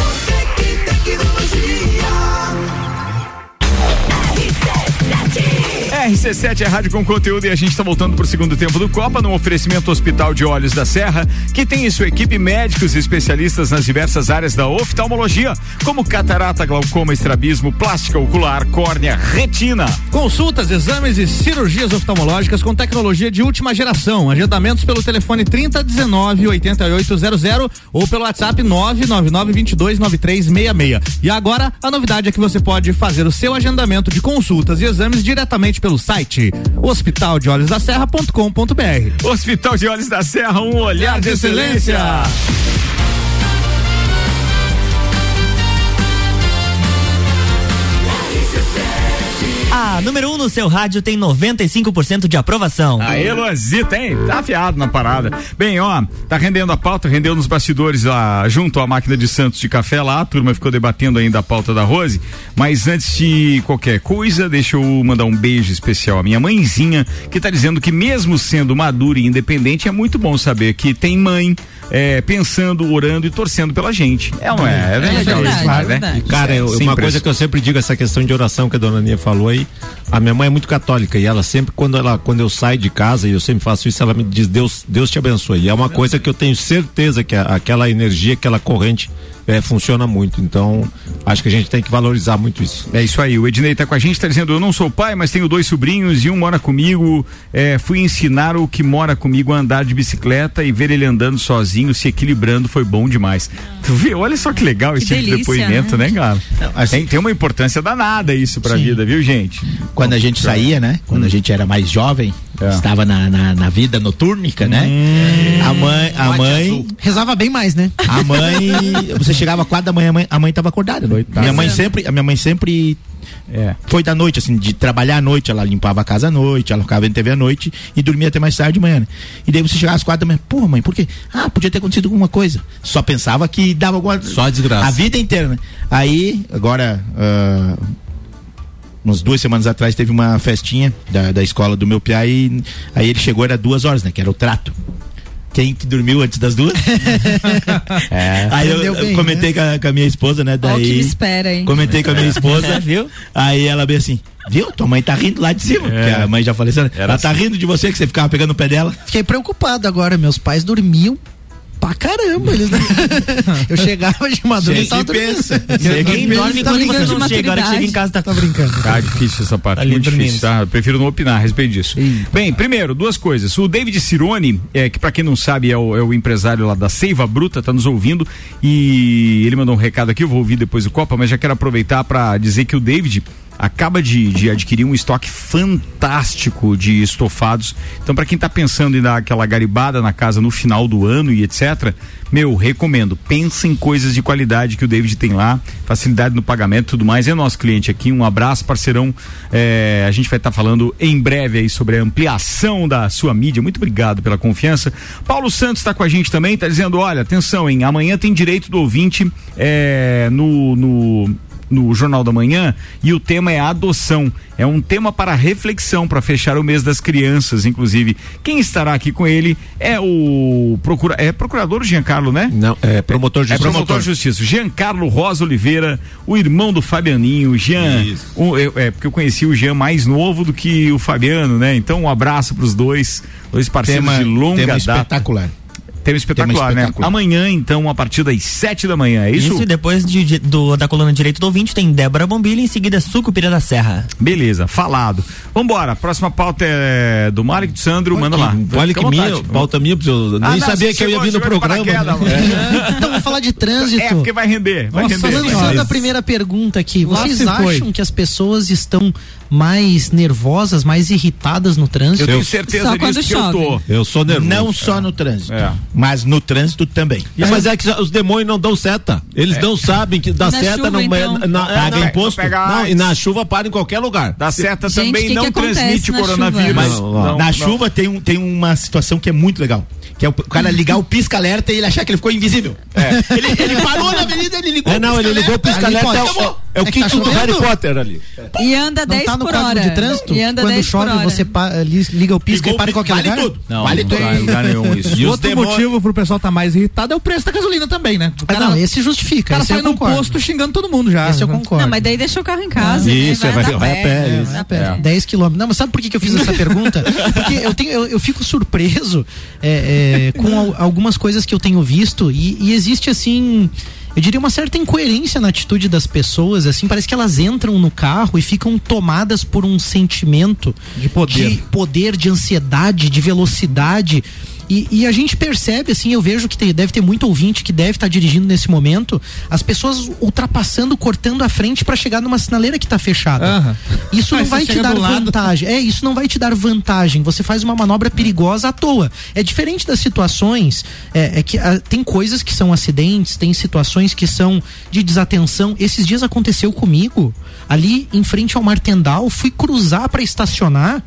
RC7 é rádio com conteúdo e a gente está voltando para o segundo tempo do Copa no oferecimento Hospital de Olhos da Serra, que tem em sua equipe médicos e especialistas nas diversas áreas da oftalmologia, como catarata, glaucoma, estrabismo, plástica ocular, córnea, retina. Consultas, exames e cirurgias oftalmológicas com tecnologia de última geração. Agendamentos pelo telefone 3019 8800 ou pelo WhatsApp 999 22 9366. E agora a novidade é que você pode fazer o seu agendamento de consultas e exames diretamente pelo site hospitaldeolhosdaserra.com.br. Hospital de Olhos da Serra, um olhar de excelência. A número 1 um no seu rádio tem 95% de aprovação. Aê, Luanzita, hein? Tá afiado na parada. Bem, ó, tá rendendo a pauta, rendeu nos bastidores lá, junto à máquina de Santos de café lá, a turma ficou debatendo ainda a pauta da Rose, mas antes de qualquer coisa, deixa eu mandar um beijo especial à minha mãezinha, que tá dizendo que mesmo sendo madura e independente, é muito bom saber que tem mãe, é, pensando, orando e torcendo pela gente. É, não é? É, legal verdade, isso, é né? verdade. Cara, eu- Sem uma preço. coisa que eu sempre digo, essa questão de oração que a dona Aninha falou aí, a minha mãe é muito católica e ela sempre, quando ela, quando eu saio de casa, e eu sempre faço isso, ela me diz, Deus, Deus te abençoe. E é uma coisa que eu tenho certeza que a- aquela energia, aquela corrente, é, funciona muito. Então, acho que a gente tem que valorizar muito isso. É isso aí, o Ednei tá com a gente, tá dizendo, eu não sou pai, mas tenho dois sobrinhos e um mora comigo, é, fui ensinar o que mora comigo a andar de bicicleta e ver ele andando sozinho, se equilibrando, foi bom demais. Tu vê, olha só que legal esse tipo de delícia, depoimento, né, né? cara? tem, tem uma importância danada isso pra vida, viu, gente? Quando a gente saía, né? Quando a gente era mais jovem, estava na, na, na vida notúrnica, né? A mãe, a mãe, Rezava bem mais, né? a mãe, você chegava quatro da manhã, a mãe, a mãe tava acordada. Né? Minha mãe sempre, a minha mãe sempre foi da noite, assim, de trabalhar à noite, ela limpava a casa à noite, ela ficava vendo TV à noite e dormia até mais tarde de manhã. Né? E daí você chegava às quatro da manhã, porra, mãe, por quê? Ah, podia ter acontecido alguma coisa. Só pensava que dava alguma. Só desgraça. A vida inteira, né? Aí, agora. ah, umas duas semanas atrás teve uma festinha da, da escola do meu piá e aí ele chegou, era duas horas, né? Que era o trato. Quem que dormiu antes das duas? [LAUGHS] É. Aí eu, eu bem, comentei com, a, com a minha esposa, né? O que me Daí. espera, hein? Comentei com a minha [LAUGHS] esposa, viu? Aí ela veio assim, viu? Tua mãe tá rindo lá de cima. É. Porque a mãe já faleceu, né? Ela tá assim. rindo de você que você ficava pegando o pé dela. Fiquei preocupado agora. Meus pais dormiam pra caramba. Eles... [LAUGHS] eu chegava de madrugada e Você tava dormindo. pensa. Quem dorme tá quando você não chega, a hora que chega em casa tá, Tá brincando. Tá difícil essa parte, Ali muito difícil, tá? Eu prefiro não opinar a respeito disso. Bem, primeiro, duas coisas. O David Cirone, é, que pra quem não sabe é o, é o empresário lá da Seiva Bruta, tá nos ouvindo e ele mandou um recado aqui, eu vou ouvir depois do Copa, mas já quero aproveitar pra dizer que o David acaba de, de adquirir um estoque fantástico de estofados. Então, pra quem tá pensando em dar aquela garibada na casa no final do ano e etc, meu, recomendo. Pensa em coisas de qualidade que o David tem lá, facilidade no pagamento e tudo mais. É nosso cliente aqui. Um abraço, parceirão. É, a gente vai estar falando em breve aí sobre a ampliação da sua mídia. Muito obrigado pela confiança. Paulo Santos está com a gente também, tá dizendo: olha, atenção, hein? Amanhã tem direito do ouvinte é, no. no no Jornal da Manhã e o tema é adoção. É um tema para reflexão, para fechar o mês das crianças, inclusive. Quem estará aqui com ele é o procura, é procurador Giancarlo, né? Não, é promotor de É justiça. promotor de justiça. Giancarlo Rosa Oliveira, o irmão do Fabianinho, Jean. o- eu- é porque eu conheci o Jean mais novo do que o Fabiano, né? Então um abraço para os dois, dois parceiros Tema- de longa tema data. espetacular. Tema espetacular, Tema né? espetacular. Amanhã, então, a partir das sete da manhã, é isso? Isso, e depois de, de- do, da coluna Direito do Ouvinte tem Débora Bombilha e em seguida Sucupira da Serra. Beleza, falado. Vambora, próxima pauta é do do Sandro, manda lá. Olha que minha, pauta minha, eu Ah, nem não, sabia que eu ia vir no programa. paraquedas, É. Então, vamos falar de trânsito. É, porque vai render, vai Nossa, render. lançando a primeira pergunta aqui, vocês foi. acham que as pessoas estão mais nervosas, mais irritadas no trânsito? Eu tenho certeza Só disso que eu tô. chove. Eu sou nervoso. Não só no trânsito, É. mas no trânsito também. É, mas é que os demônios não dão seta. Eles não sabem que dá Na seta chuva, não então? é, na, é, Paga não, imposto. não e na chuva para em qualquer lugar. Da seta Gente, também que que não acontece transmite na coronavírus. Mas Não, não, na não. chuva tem, um, tem uma situação que é muito legal. Que é o cara ligar o pisca-alerta e ele achar que ele ficou invisível. [LAUGHS] Ele, ele parou na avenida, ele ligou É, não, ele ligou o pisca-alerta, é o-. É o que tá quinto do? Harry Potter ali. E anda Não 10 tá no por hora. de trânsito? E anda Quando 10 chove, por hora. você liga o pisca e para em qualquer vale lugar? tudo. Não, vale não tudo. tá em lugar nenhum [LAUGHS] isso. E outro demônios- motivo pro pessoal tá mais irritado é o preço da gasolina também, né? O Ah, não, esse justifica. O cara sai no posto xingando todo mundo já. Esse eu concordo. Não, mas daí deixa o carro em casa. né? Isso, vai, vai- andar vai a pé, né? isso. É, pera, 10 quilômetros. Não, mas sabe por que, que eu fiz essa [LAUGHS] pergunta? Porque eu, tenho, eu, eu fico surpreso é, é, com al- algumas coisas que eu tenho visto e, e existe assim. Eu diria uma certa incoerência na atitude das pessoas, assim, parece que elas entram no carro e ficam tomadas por um sentimento De poder. de poder, de ansiedade, de velocidade. E, e a gente percebe, assim, eu vejo que tem- deve ter muito ouvinte que deve estar dirigindo nesse momento, as pessoas ultrapassando, cortando a frente para chegar numa sinaleira que está fechada. Aham. Isso Aí não vai te dar vantagem. É, isso não vai te dar vantagem. Você faz uma manobra perigosa à toa. É diferente das situações. É, é que ah, tem coisas que são acidentes, tem situações que são de desatenção. Esses dias aconteceu comigo. Ali em frente ao Martendal, fui cruzar para estacionar.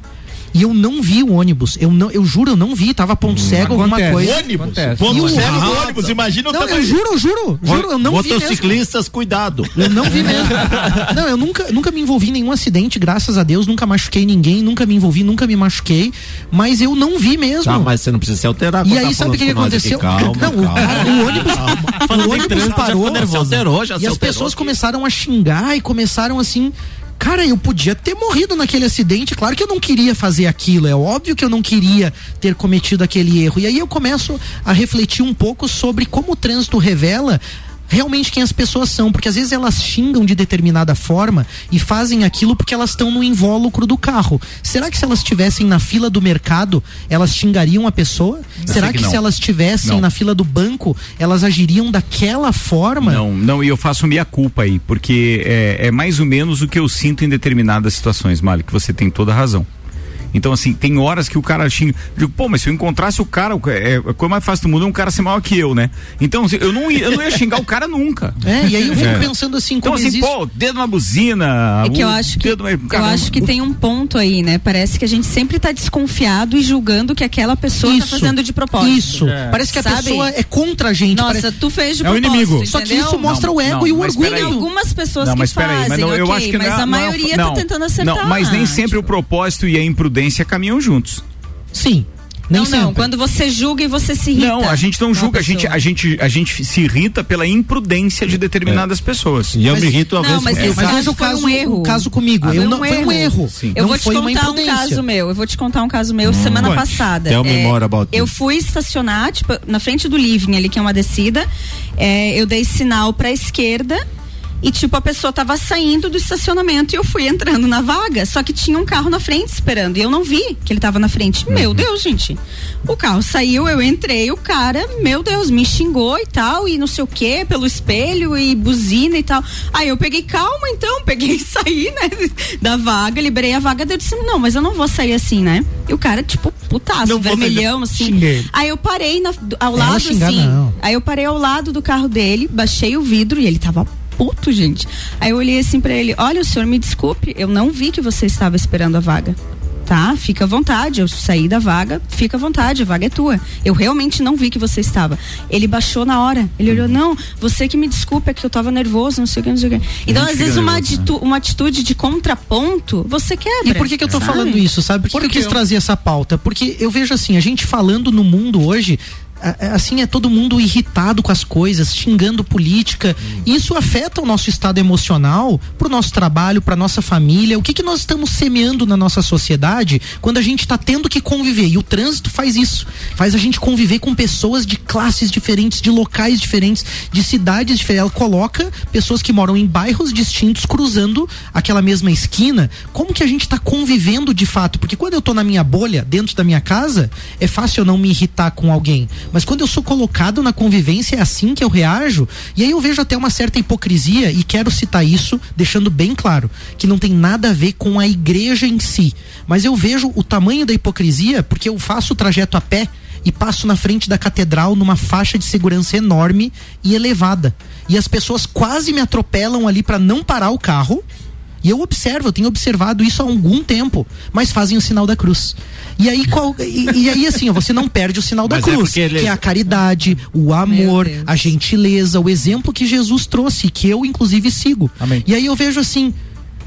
E eu não vi o ônibus. Eu não, eu juro, eu não vi. Tava ponto cego, alguma acontece. coisa. Ônibus. Acontece. Ponto o cego do ônibus? Imagina o Não, tamanho. eu juro, eu juro, juro, eu não vi mesmo. Motociclistas, cuidado. Eu não vi mesmo. [LAUGHS] Não, eu nunca, nunca me envolvi em nenhum acidente, graças a Deus, nunca machuquei ninguém, nunca me envolvi, nunca me machuquei, mas eu não vi mesmo. Tá, mas você não precisa se alterar. E aí, tá sabe o que, que aqui. aconteceu? Calma, não, o, calma. cara- o ônibus, o ônibus parou. Se alterou, já e se as alterou pessoas aqui. começaram a xingar e começaram assim. Cara, eu podia ter morrido naquele acidente. Claro que eu não queria fazer aquilo. É óbvio que eu não queria ter cometido aquele erro. E aí eu começo a refletir um pouco sobre como o trânsito revela realmente quem as pessoas são, porque às vezes elas xingam de determinada forma e fazem aquilo porque elas estão no invólucro do carro. Será que se elas estivessem na fila do mercado, elas xingariam a pessoa? Será que que, se elas estivessem na fila do banco, elas agiriam daquela forma? Não, não, e eu faço minha culpa aí, porque é, é mais ou menos o que eu sinto em determinadas situações, Mali, que você tem toda a razão. Então, assim, tem horas que o cara xinga. Digo, pô, mas se eu encontrasse o cara, o- é, a coisa mais fácil do mundo é um cara ser maior que eu, né? Então, assim, eu não ia, eu não ia xingar o cara nunca. [LAUGHS] É, e aí eu fico É. pensando assim, Então, como assim, existe... pô, dedo na buzina. É que eu o acho que, dedo- eu acho que tem um ponto aí, né? Parece que a gente sempre tá desconfiado e julgando que aquela pessoa tá Isso. fazendo de propósito. Isso. Parece que a Sabe? pessoa é contra a gente. Nossa, parece- tu fez de É o propósito, inimigo. Só que isso mostra Não, o ego não, e o mas orgulho. peraí. Algumas pessoas Não, que mas fazem, mas não, eu ok, acho que mas não é- a não é- maioria não, tá tentando acertar. Não, mas nem sempre o propósito e a imprudência caminham juntos. Sim. Nem Não, sempre. não, quando você julga e você se irrita. Não, a gente não julga, a gente, a, gente, a gente se irrita pela imprudência de determinadas pessoas. E eu Mas- me irrito uma Não, vez mas esse mas caso veja o foi caso, um erro. o caso comigo. Ah, eu não, um foi um erro. Sim. Eu não vou te foi uma contar um caso meu. Eu vou te contar um caso meu semana Conte. passada. Tell me É, more about eu fui estacionar, tipo, na frente do living ali, que é uma descida. É, eu dei sinal pra esquerda. E, tipo, a pessoa tava saindo do estacionamento e eu fui entrando na vaga. Só que tinha um carro na frente esperando. E eu não vi que ele tava na frente. Meu Uhum. Deus, gente. O carro saiu, eu entrei, o cara, meu Deus, me xingou e tal. E não sei o que, pelo espelho e buzina e tal. Aí eu peguei, calma então, [LAUGHS] peguei e saí, né? Da vaga, liberei a vaga. Eu disse, não, mas eu não vou sair assim, né? E o cara, tipo, putaço, Não vermelhão, assim. Xinguei. Aí eu parei na- ao Ela lado, xingar, assim. não. Aí eu parei ao lado do carro dele, baixei o vidro e ele tava puto, gente. Aí eu olhei assim pra ele: Olha, o senhor me desculpe, eu não vi que você estava esperando a vaga. Tá? Fica à vontade. Eu saí da vaga, fica à vontade, a vaga é tua. Eu realmente não vi que você estava. Ele baixou na hora. Ele olhou, não, você que me desculpe, é que eu tava nervoso, não sei o que, não sei o que. Então, às vezes, uma, né? atitu- uma atitude de contraponto, você quebra. E por que, que eu tô sabe? falando isso, sabe? Por que, que eu quis trazer essa pauta? Porque eu vejo assim, a gente falando no mundo hoje, assim, é todo mundo irritado com as coisas, xingando política. Isso afeta o nosso estado emocional, pro nosso trabalho, pra nossa família. O que que nós estamos semeando na nossa sociedade quando a gente tá tendo que conviver? E o trânsito faz isso. Faz a gente conviver com pessoas de classes diferentes, de locais diferentes, de cidades diferentes. Ela coloca pessoas que moram em bairros distintos cruzando aquela mesma esquina. Como que a gente tá convivendo de fato? Porque quando eu tô na minha bolha, dentro da minha casa, é fácil eu não me irritar com alguém. Mas quando eu sou colocado na convivência, é assim que eu reajo. E aí eu vejo até uma certa hipocrisia e quero citar isso, deixando bem claro que não tem nada a ver com a igreja em si. Mas eu vejo o tamanho da hipocrisia porque eu faço o trajeto a pé e passo na frente da catedral numa faixa de segurança enorme e elevada. E as pessoas quase me atropelam ali para não parar o carro. E eu observo, eu tenho observado isso há algum tempo, mas fazem o sinal da cruz. E aí, qual, e, e aí assim, você não perde o sinal da Mas é cruz, porque ele- que é a caridade, o amor, a gentileza, o exemplo que Jesus trouxe, que eu inclusive sigo. E aí eu vejo assim,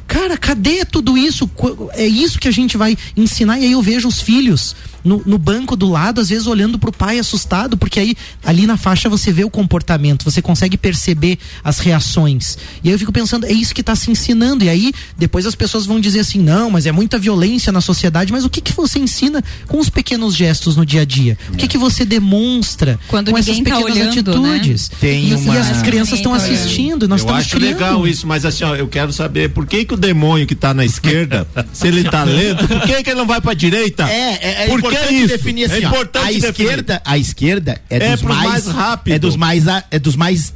cara, cadê tudo isso? É isso que a gente vai ensinar. E aí eu vejo os filhos no, no banco do lado, às vezes olhando pro pai assustado, porque aí ali na faixa você vê o comportamento, você consegue perceber as reações. E aí eu fico pensando, é isso que está se ensinando. E aí depois as pessoas vão dizer assim, não, mas é muita violência na sociedade. Mas o que que você ensina com os pequenos gestos no dia a dia? O que que você demonstra Quando com essas tá pequenas olhando, né? atitudes? Tem e, uma- e as crianças estão tá assistindo, nós eu estamos acho criando. legal isso, mas assim, ó, eu quero saber por que, que o demônio que tá na esquerda, se ele tá lento, por que, que ele não vai pra direita? É, é, é por que importante isso? definir assim, é ó, importante a definir. esquerda, a esquerda é, É dos pros mais, mais rápido. é dos mais é dos mais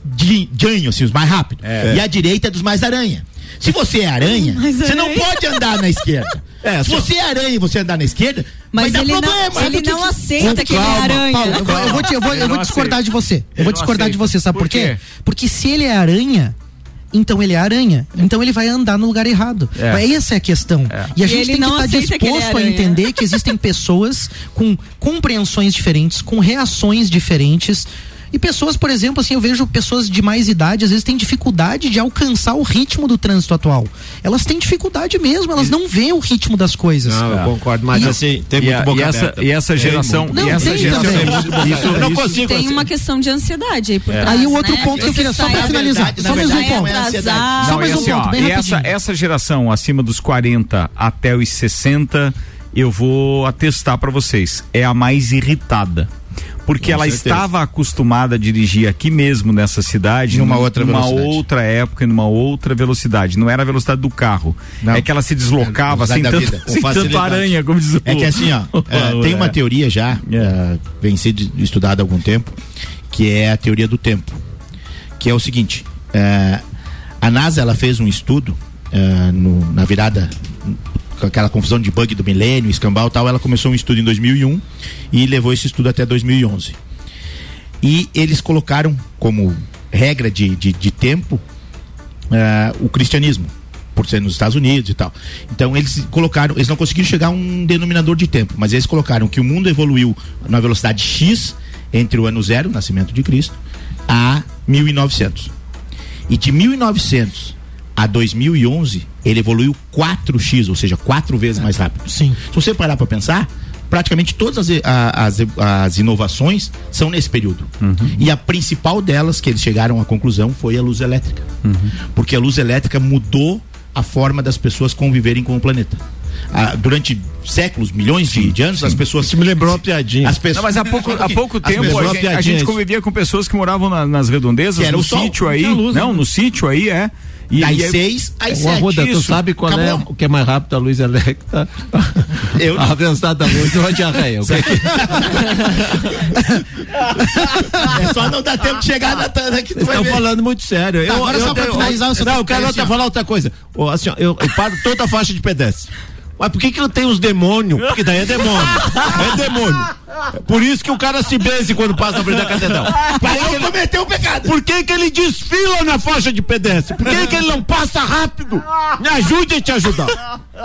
janho, assim, os mais rápidos. É. E a direita é dos mais aranha. Se você é aranha, Mais você não aranha. pode andar na esquerda. [LAUGHS] É, Se só- você é aranha e você andar na esquerda, vai Mas dar ele problema. não, ele Porque- não aceita que ele é aranha. Paulo, eu vou, eu vou eu vou- eu vou não discordar aceita. de você. Ele Eu vou não discordar de aceita. você, sabe Por por quê? quê? Porque se ele é aranha, então ele é aranha. Então ele vai andar no lugar errado. É. Essa é a questão. E a E gente ele tem que não estar ele é disposto a entender que existem pessoas com compreensões diferentes, com reações diferentes. E pessoas, por exemplo, assim, eu vejo pessoas de mais idade, às vezes têm dificuldade de alcançar o ritmo do trânsito atual. Elas têm dificuldade mesmo, elas não veem o ritmo das coisas. Não, eu concordo, mas E- assim, tem e muito a- boca e essa- aberta. e essa geração-. Não, e essa tem geração é Isso, eu não consigo. Tem assim. uma questão de ansiedade aí por trás. Aí o outro né? ponto que eu queria só sai pra finalizar, só mais um ponto. atrasado. Só Não, mais um assim, ponto, ó, bem e essa, essa geração acima dos 40 até os 60, eu vou atestar pra vocês, é a mais irritada. Porque Com ela certeza. estava acostumada a dirigir aqui mesmo nessa cidade, Numa num- outra numa outra época, e numa outra velocidade. Não era a velocidade do carro. Não. É que ela se deslocava É, sem, da tanto, vida, sem tanto facilidade. aranha, como diz o É que assim, ó, é, [LAUGHS] tem uma teoria já, é, vem sendo estudada há algum tempo, que é a teoria do tempo. Que é o seguinte: é, a NASA ela fez um estudo é, no- na virada aquela confusão de bug do milênio, escambau tal, ela começou um estudo em 2001 e levou esse estudo até 2011. E eles colocaram como regra de, de, de tempo eh, o cristianismo, por ser nos Estados Unidos e tal. Então eles colocaram, eles não conseguiram chegar a um denominador de tempo, mas eles colocaram que o mundo evoluiu na velocidade X entre o ano zero, o nascimento de Cristo, a 1900. E de 1900 a 2011, ele evoluiu 4x, ou seja, quatro vezes mais rápido. Sim. Se você parar para pensar, praticamente todas as, as, as inovações são nesse período. E a principal delas, que eles chegaram à conclusão, foi a luz elétrica. Porque a luz elétrica mudou a forma das pessoas conviverem com o planeta. Ah, durante séculos, milhões de, de anos, as pessoas. Isso me lembrou uma piadinha. As pessoas, Não, mas há pouco, há pouco tempo a, gente- a gente convivia com pessoas que moravam na- nas redondezas, no sítio aí. luz, não, né? no sítio aí é. Das aí- seis às Ô, sete. Arruda, tu sabe qual é Acabou. o que é mais rápido a luz elétrica? [LAUGHS] Eu a velocidade da luz e uma diarreia. É [LAUGHS] É só não dar tempo de chegar na tanda que tu estão falando muito sério. Tá, agora só pra tenho- finalizar, eu Não, eu quero outra- falar outra coisa. Ô, assim, ó, eu, eu paro toda a faixa de pedestre. Mas por que que eu tenho os demônios? Porque daí é demônio. É demônio. Por isso que o cara se benze quando passa na frente da catedral. Para ele cometer um pecado. Por que que ele desfila na faixa de pedestre? Por que que ele não passa rápido? Me ajude a te ajudar.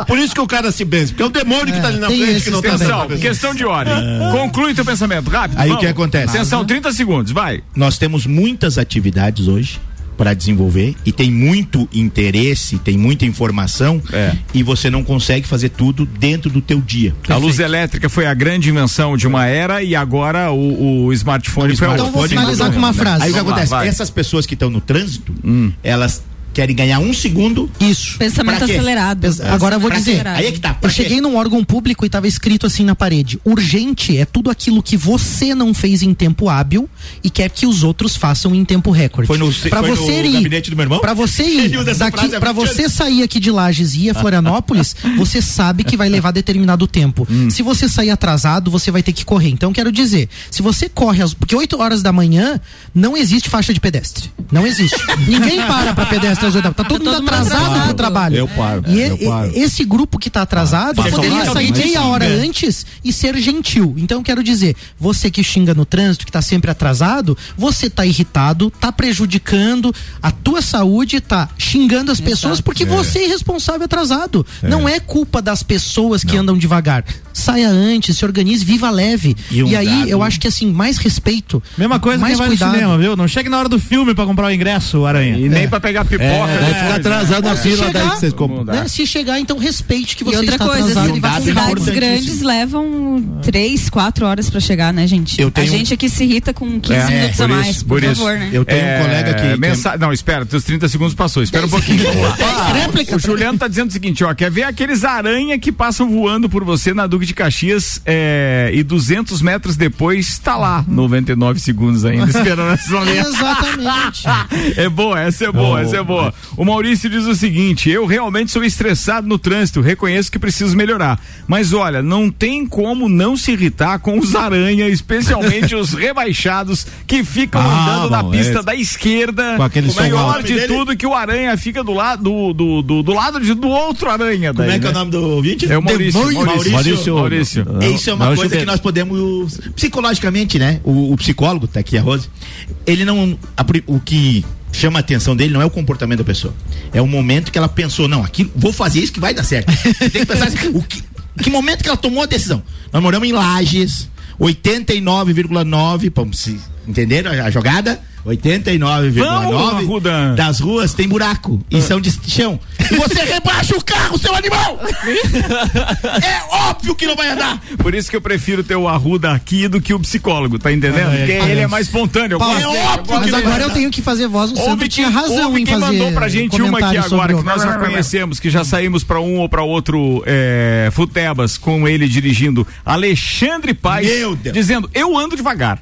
Por isso que o cara se benze. Porque é o demônio que tá ali na tem frente que não tá Atenção, vendo. questão de ordem. Conclui teu pensamento, rápido. Aí o que acontece? Atenção, 30 segundos, vai. Nós temos muitas atividades hoje para desenvolver e tem muito interesse, tem muita informação É. e você não consegue fazer tudo dentro do teu dia. A luz elétrica foi a grande invenção de uma era e agora o, o smartphone foi a Então vou finalizar com uma frase. Aí o que lá, acontece? vai. Essas pessoas que estão no trânsito, elas querem ganhar um segundo. Isso. Pensamento Pra quê? acelerado. Pes- Agora eu vou Pra dizer. quê? Aí é que tá. pra Eu quê? cheguei num órgão público e estava escrito assim na parede: urgente é tudo aquilo que você não fez em tempo hábil e quer que os outros façam em tempo recorde. Foi no- Pra foi no você ir, gabinete do meu irmão? Pra você [LAUGHS] ir daqui, 20 você sair aqui de Lages e ir a Florianópolis, [LAUGHS] você sabe que vai levar determinado tempo. Hum. Se você sair atrasado, você vai ter que correr. Então quero dizer, se você corre às, porque 8 horas da manhã não existe faixa de pedestre. Não existe. [LAUGHS] Ninguém para para pedestre oito da Tá todo mundo atrasado pro trabalho. Eu paro. E, eu e- paro. esse grupo que tá atrasado Passa poderia sair meia hora antes e ser gentil. Então quero dizer, você que xinga no trânsito, que tá sempre atrasado, você tá irritado, tá prejudicando a tua saúde, tá xingando as pessoas porque É. você é irresponsável atrasado. Não é culpa das pessoas que andam devagar. Saia antes, se organize, viva leve. E E, um aí dado- eu acho que assim, mais respeito. Mesma coisa mais que vai cuidado. no cinema, viu? Não chegue na hora do filme pra comprar o ingresso, Aranha. E nem pra pegar pipoca. É, daí né? fica atrasado na fila, daí que vocês compram. né, se chegar, então respeite que E você outra está coisa, atrasado e vai dado ficar cidades grandes levam três, quatro horas pra chegar, né, gente? Eu A tenho- gente aqui se irrita com 15 É, minutos a mais, isso, por, por isso. favor, né? Eu tenho É, um colega que. que- mensa- Não, espera, teus 30 segundos passou. Espera um pouquinho. [LAUGHS] O Juliano tá dizendo o seguinte, ó. Quer ver aqueles aranha que passam voando por você na Duque de Caxias é, e 200 metros depois tá lá, 99 segundos ainda, [LAUGHS] esperando essa. Exatamente. [LAUGHS] É boa, essa é boa, essa é boa. O Maurício diz o seguinte: eu realmente sou estressado no trânsito, reconheço que preciso melhorar. Mas olha, não tem como não se irritar com os aranha, especialmente [LAUGHS] os rebaixados que ficam Ah, andando na bom, pista esse- da esquerda. Com aquele o melhor som de alto. tudo que o aranha fica do lado do, do, do, do lado de, do outro aranha. Como daí, é que é o né? nome do ouvinte? É o Maurício. Maurício. Maurício. Maurício. Maurício. Não, Isso é uma não, coisa Juliano. que nós podemos, psicologicamente, né? O, o psicólogo, tá aqui a Rose, ele não. a o que chama a atenção dele não é o comportamento da pessoa. É o momento que ela pensou, não, aqui vou fazer isso que vai dar certo. Você tem que pensar assim, o que, que momento que ela tomou a decisão? Nós moramos em Lages, 89,9, vamos se entender a, a jogada? Vamos, 89,9 Arruda. das ruas tem buraco e são de chão. E você [LAUGHS] rebaixa o carro, seu animal! [LAUGHS] é óbvio que não vai andar! Por isso que eu prefiro ter o Arruda aqui do que o psicólogo, tá entendendo? Porque ele é mais espontâneo. Paulo, é óbvio Mas dele. agora eu tenho que fazer voz. O Sandro tinha quem- razão houve em quem fazer mandou pra gente uma aqui agora, que nós já conhecemos, que já saímos pra um ou pra outro é, Futebas com ele dirigindo. Alexandre Paz. Meu Deus. Dizendo, eu ando devagar.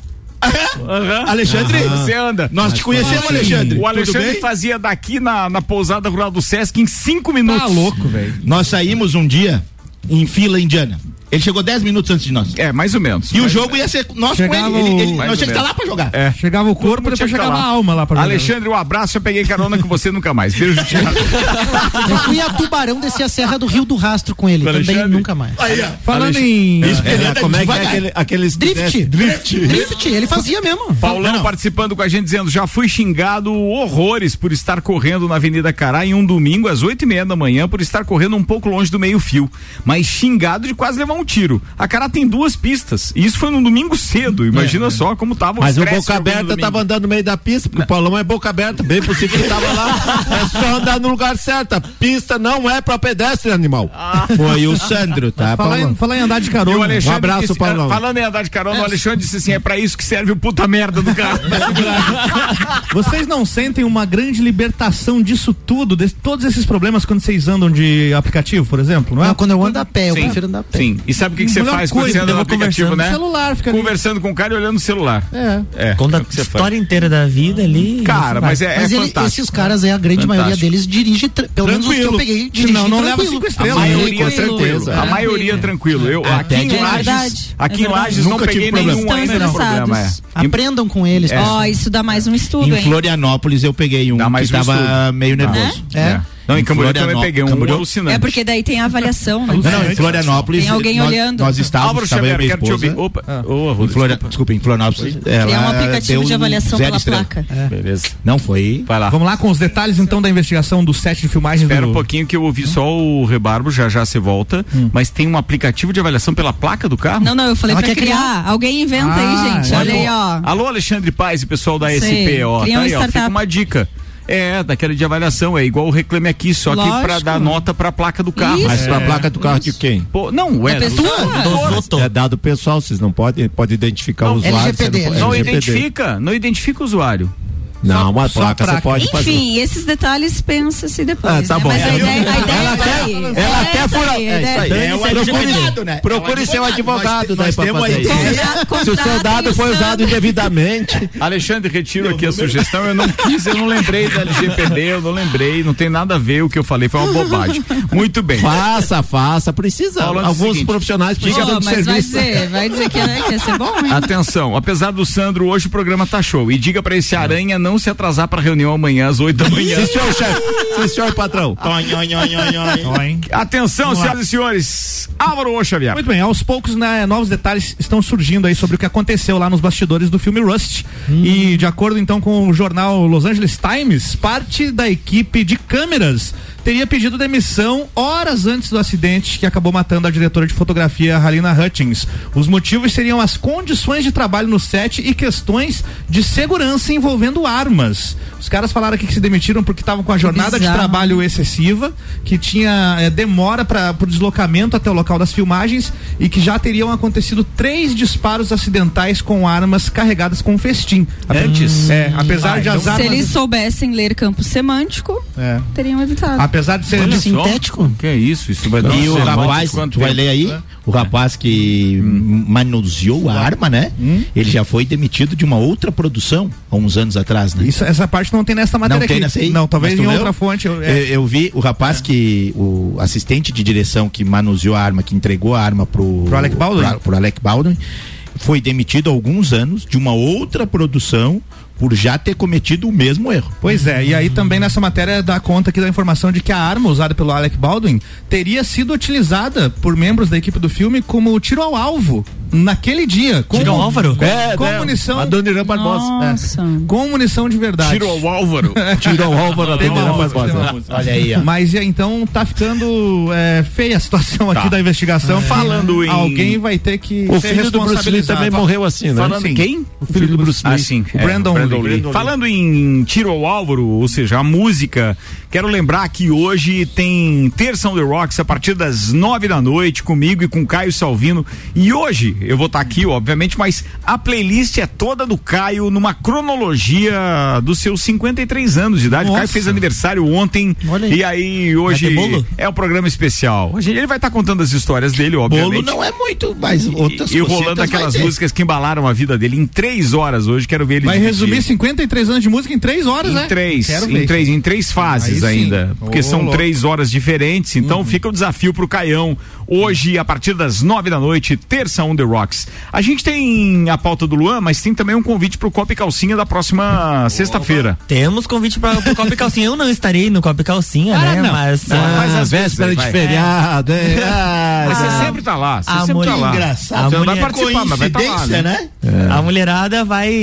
Aham. [LAUGHS] Alexandre, Você anda. nós te conhecemos, Alexandre. O Alexandre fazia daqui na, na pousada rural do Sesc em cinco minutos. Tá louco, velho. Nós saímos um dia em fila indiana. Ele chegou 10 minutos antes de nós. É, mais ou menos. E o jogo ia ser nosso Chegava com ele. ele, ele nós tínhamos que ou estar lá pra jogar. É. Chegava o corpo, depois que chegava tá a alma lá pra jogar. Alexandre, um abraço. Eu peguei carona com você nunca mais. Beijo, Thiago. [LAUGHS] Eu fui a Tubarão descer a Serra do Rio do Rastro com ele. Também nunca mais. Aí, ó. Falando em. É, como é que é aquele, aqueles Drift. Drift. Drift, ele fazia mesmo. Paulão participando com a gente dizendo: já fui xingado horrores por estar correndo na Avenida Cará em um domingo às oito e meia da manhã por estar correndo um pouco longe do meio-fio. Mas xingado de quase levar um tiro. A Cará tem duas pistas. E isso foi num domingo cedo. Imagina só como tava Mas o boca no aberta tava andando no meio da pista, porque o Paulão é boca aberta, bem possível que tava lá. É só andar no lugar certo. A pista não é pra pedestre, animal. Foi o Sandro, tá? Falar em, falar em andar de o carona. Alexandre Um abraço, disse, Paulão. Falando em andar de carona, o Alexandre disse assim: é pra isso que serve o puta merda do carro. [LAUGHS] Vocês não sentem uma grande libertação disso tudo, de todos esses problemas quando vocês andam de aplicativo, por exemplo? Não é? Não, quando eu ando a pé, eu Sim. prefiro andar a pé. Sim. E sabe o que, que você faz quando coisa, você anda no aplicativo, conversando né? celular, fica ali. Conversando com o cara e olhando no celular. É. É. Conta é a o que você faz. história inteira da vida ali. Cara, mas é, Mas é ele- fantástico. esses caras aí, a grande maioria Fantástico. deles dirige, tra- pelo menos os que eu peguei, dirige Senão não leva cinco A estrelas. maioria Tranquilo. tranquilo. É. A maioria tranquilo. Eu, Até aqui em de Lages, aqui É em. Lages não Nunca tive peguei problema. nenhum ainda Estão no problema. É. estressados. Aprendam com eles. É. Ó, isso dá mais um estudo, Em hein? Florianópolis eu peguei um Dá mais que tava meio nervoso. É. Não, em Em Camboriú também peguei um Camboriú? alucinante. É porque daí tem a avaliação, né? Não, não, em Florianópolis. Tem alguém nós, olhando. Nós estávamos, Álvaro estava eu e Xavier, minha quero te esposa. ouvir. Opa, Ah. Arruda, Flori... desculpa. Desculpa, em Florianópolis. Tem um ela aplicativo deu de avaliação pela estrela. placa. Beleza. Não, foi. Vai lá. Vamos lá com os detalhes então da investigação do set de filmagens Espera do... um pouquinho que eu ouvi só o rebarbo, já já você volta. Mas tem um aplicativo de avaliação pela placa do carro? Não, não, eu falei Ela pra quer criar. Alguém inventa Ah, aí, gente. olha aí, ó. Alô, Alexandre Paz e pessoal da. SP, ó. Tá um aí, ó. Fica uma dica. É, daquela de avaliação, é igual o Reclame Aqui, só que pra Lógico. dar nota pra placa do carro. Isso. Mas pra É. placa do carro de quem? Pô, não, é. Da pessoa? do- Dos É dado pessoal, vocês não podem pode identificar Não, o usuário. LGPD, Não LGPD. identifica, não identifica o usuário. Não, uma só placa, placa. você pode fazer. Enfim, esses detalhes pensa-se depois. Ah, tá né? bom. Mas a É, ideia, a ideia ela é quer- ela É quer furar- a é isso aí. É o Procure- advogado, né? Procure É seu advogado Nós, daí nós pra temos a. Se o seu dado foi usado indevidamente. [LAUGHS] Alexandre, retiro aqui a sugestão. Eu não quis, eu não lembrei da LGPD, eu não lembrei, não tem nada a ver o que eu falei, foi uma bobagem. Muito bem. Faça, faça. Precisa. Falando o Alguns seguinte, profissionais precisam de mas vai serviço. dizer, vai dizer que, é- que ia ser bom, hein? Atenção, apesar do Sandro, hoje o programa tá show. E diga pra esse aranha não não se atrasar pra reunião amanhã às 8 da manhã. Sim, senhor chefe. Sim, senhor patrão. Atenção, Vamos lá. senhoras e senhores. Álvaro Xavier. Muito bem, aos poucos né, novos detalhes estão surgindo aí sobre o que aconteceu lá nos bastidores do filme Rust. E de acordo então com o jornal Los Angeles Times, parte da equipe de câmeras teria pedido demissão horas antes do acidente que acabou matando a diretora de fotografia Halina Hutchins. Os motivos seriam as condições de trabalho no set e questões de segurança envolvendo armas. Os caras falaram aqui que se demitiram porque estavam com a jornada de trabalho excessiva, que tinha eh, demora para o deslocamento até o local das filmagens e que já teriam acontecido três disparos acidentais com armas carregadas com festim. Antes? É, apesar de as Se armas. eles soubessem ler campo semântico, É. teriam evitado. Apesar de ser Olha sintético? Que é isso? Isso vai dar E o uma rapaz, quanto tu vai ler aí? O rapaz que manuseou a arma, né? Ele já foi demitido de uma outra produção há uns anos atrás, né? Isso, essa parte não tem nessa matéria Não tem aqui. nessa aí? Não, talvez em leu? outra fonte. eu- Eu, é. eu vi o rapaz que, o assistente de direção que manuseou a arma, que entregou a arma pro, Pro Alec Baldwin? pra- pro Alec Baldwin, foi demitido há alguns anos de uma outra produção por já ter cometido o mesmo erro. Pois é, e aí também nessa matéria dá conta aqui da informação de que a arma usada pelo Alec Baldwin teria sido utilizada por membros da equipe do filme como tiro ao alvo naquele dia. Com, Tiro ao Álvaro? Com, É, com né? munição. Adoniran Barbosa. Nossa. Com munição de verdade. Tiro ao Álvaro. Tirou o Álvaro [LAUGHS] música, tem uma [LAUGHS] Barbosa. Olha aí, ó. Mas e aí, então tá ficando é, feia a situação aqui Tá. da investigação. Falando em- Alguém vai ter que O ser filho do Bruce Lee também morreu assim, né? Falando Sim. quem? O filho do Bruce Lee. Ah, sim. O Brandon Lee. Lee. Brandon Lee. Falando em tiro ao Álvaro, ou seja, a música, quero lembrar que hoje tem Terça on the Rocks a partir das nove da noite comigo e com Caio Salvino. E hoje eu vou estar aqui, obviamente, mas a playlist é toda do Caio numa cronologia dos seus 53 anos de idade. O Caio fez aniversário ontem. Olha aí. E aí hoje bolo? é um programa especial. Hoje ele vai estar contando as histórias dele, Bolo obviamente. não é muito, mas outras E, e rolando aquelas músicas que embalaram a vida dele em três horas hoje. Quero ver ele Vai dividir. resumir 53 anos de música em três horas, Em né? três, Quero em três, em três fases. Ainda. Porque Ô, são louco. Uhum. três horas diferentes, então fica o desafio pro Caião. Hoje, a partir das nove da noite, terça on the Rocks. A gente tem a pauta do Luan, mas tem também um convite pro Copa e Calcinha da próxima sexta-feira. Temos convite para o Copa e Calcinha. Eu não estarei no Copa e Calcinha, né? não. Mas. Não, ah, faz as véspera vezes de feriado, hein? Ah, Mas Ah, você sempre tá lá, você a sempre tá lá. Engraçado. Você não vai mulher- participar, mas vai estar lá, né? né? A mulherada vai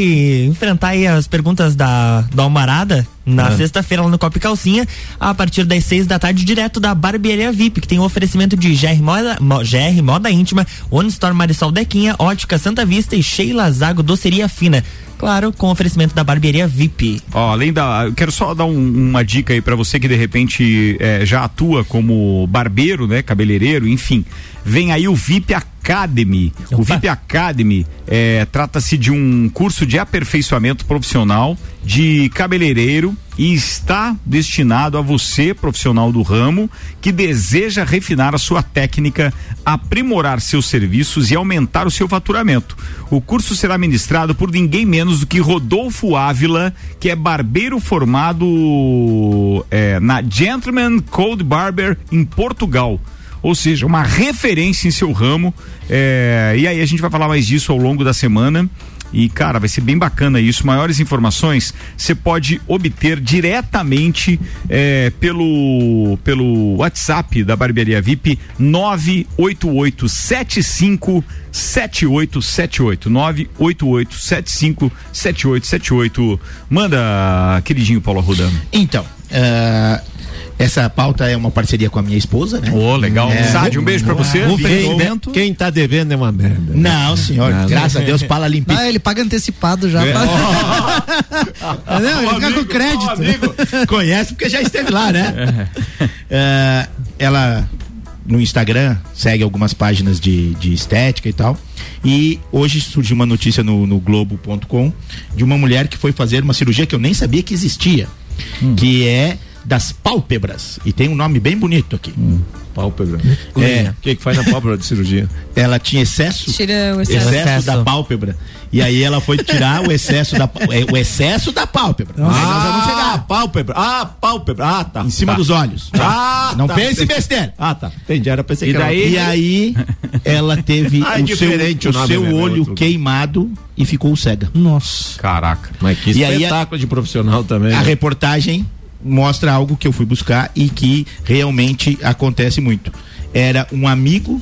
enfrentar aí as perguntas da, da Almarada na sexta-feira lá no Copa e Calcinha, a partir das seis da tarde, direto da Barbearia VIP, que tem um oferecimento de GR Moda, Mo- GR Moda Íntima, One Store Marisol Dequinha, Ótica Santa Vista e Sheila Zago Doceria Fina. Claro, com oferecimento da Barbearia VIP. Ó, além da. Eu quero só dar um- uma dica aí pra você que de repente eh, já atua como barbeiro, né? Cabeleireiro, enfim. Vem aí o VIP Academy. O. VIP Academy eh, trata-se de um curso de aperfeiçoamento profissional de cabeleireiro e está destinado a você, profissional do ramo, que deseja refinar a sua técnica, aprimorar seus serviços e aumentar o seu faturamento. O curso será ministrado por ninguém menos do que Rodolfo Ávila, que é barbeiro formado eh, na Gentleman Cold Barber em Portugal. Ou seja, uma referência em seu ramo. eh, e aí a gente vai falar mais disso ao longo da semana. E, cara, vai ser bem bacana isso. Maiores informações você pode obter diretamente eh, pelo, pelo WhatsApp da Barbearia VIP 98875 7878 98875 7878 Manda, queridinho Paulo Arruda. Então, ah, essa pauta é uma parceria com a minha esposa, né? Ô, legal. Sade, um beijo pra você. Quem, quem tá devendo é uma merda. Não, senhor. Não, graças não. a Deus, pala limpinho. Ah, ele paga antecipado já. É. [LAUGHS] não, ele fica com crédito. Conhece porque já esteve lá, né? É, ela no Instagram segue algumas páginas de, de estética e tal. E hoje surgiu uma notícia no, no Globo.com de uma mulher que foi fazer uma cirurgia que eu nem sabia que existia. Que é das pálpebras. E tem um nome bem bonito aqui. Pálpebra. É. O que, que faz na pálpebra de cirurgia? Ela tinha excesso, Tira o excesso, excesso. da pálpebra. E aí ela foi tirar o excesso da é, o excesso da pálpebra. Aí nós vamos chegar. Ah, pálpebra. Ah, pálpebra. Ah, tá. Em cima Tá. dos olhos. Ah, Não tá. pense em besteira. Ah, tá. Entendi. Era pensei E que era daí- E aí ela teve [LAUGHS] Ah, é o seu, diferente o o seu né? olho Outro. queimado e ficou cega. Nossa. Caraca. Mas que E aí a- espetáculo de profissional também. A né? reportagem mostra algo que eu fui buscar e que realmente acontece muito. Era um amigo,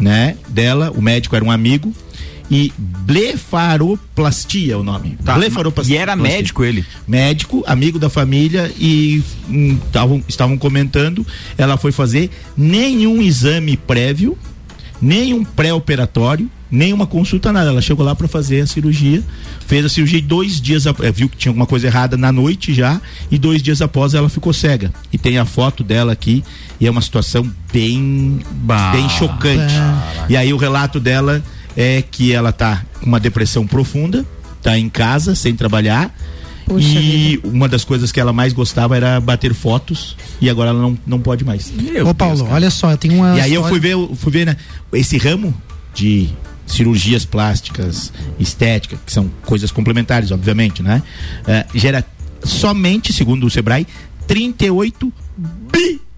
né, dela, o médico era um amigo e blefaroplastia é o nome. Tá, Blefaroplastia. e era médico ele? Médico, amigo da família e hum, tavam- estavam comentando, ela foi fazer nenhum exame prévio, nenhum pré-operatório, nenhuma consulta, nada. Ela chegou lá para fazer a cirurgia, fez a cirurgia e dois dias, eh, viu que tinha alguma coisa errada na noite já, e dois dias após ela ficou cega. E tem a foto dela aqui, e é uma situação bem, bem chocante. E aí o relato dela é que ela tá com uma depressão profunda, tá em casa, sem trabalhar. e uma das coisas que ela mais gostava era bater fotos e agora ela não, não pode mais. Ô, Paulo, olha só, eu tenho uma. E aí eu fui ver, eu fui ver né, esse ramo de cirurgias plásticas, estética, que são coisas complementares, obviamente, né? Eh, gera somente, segundo o Sebrae, 38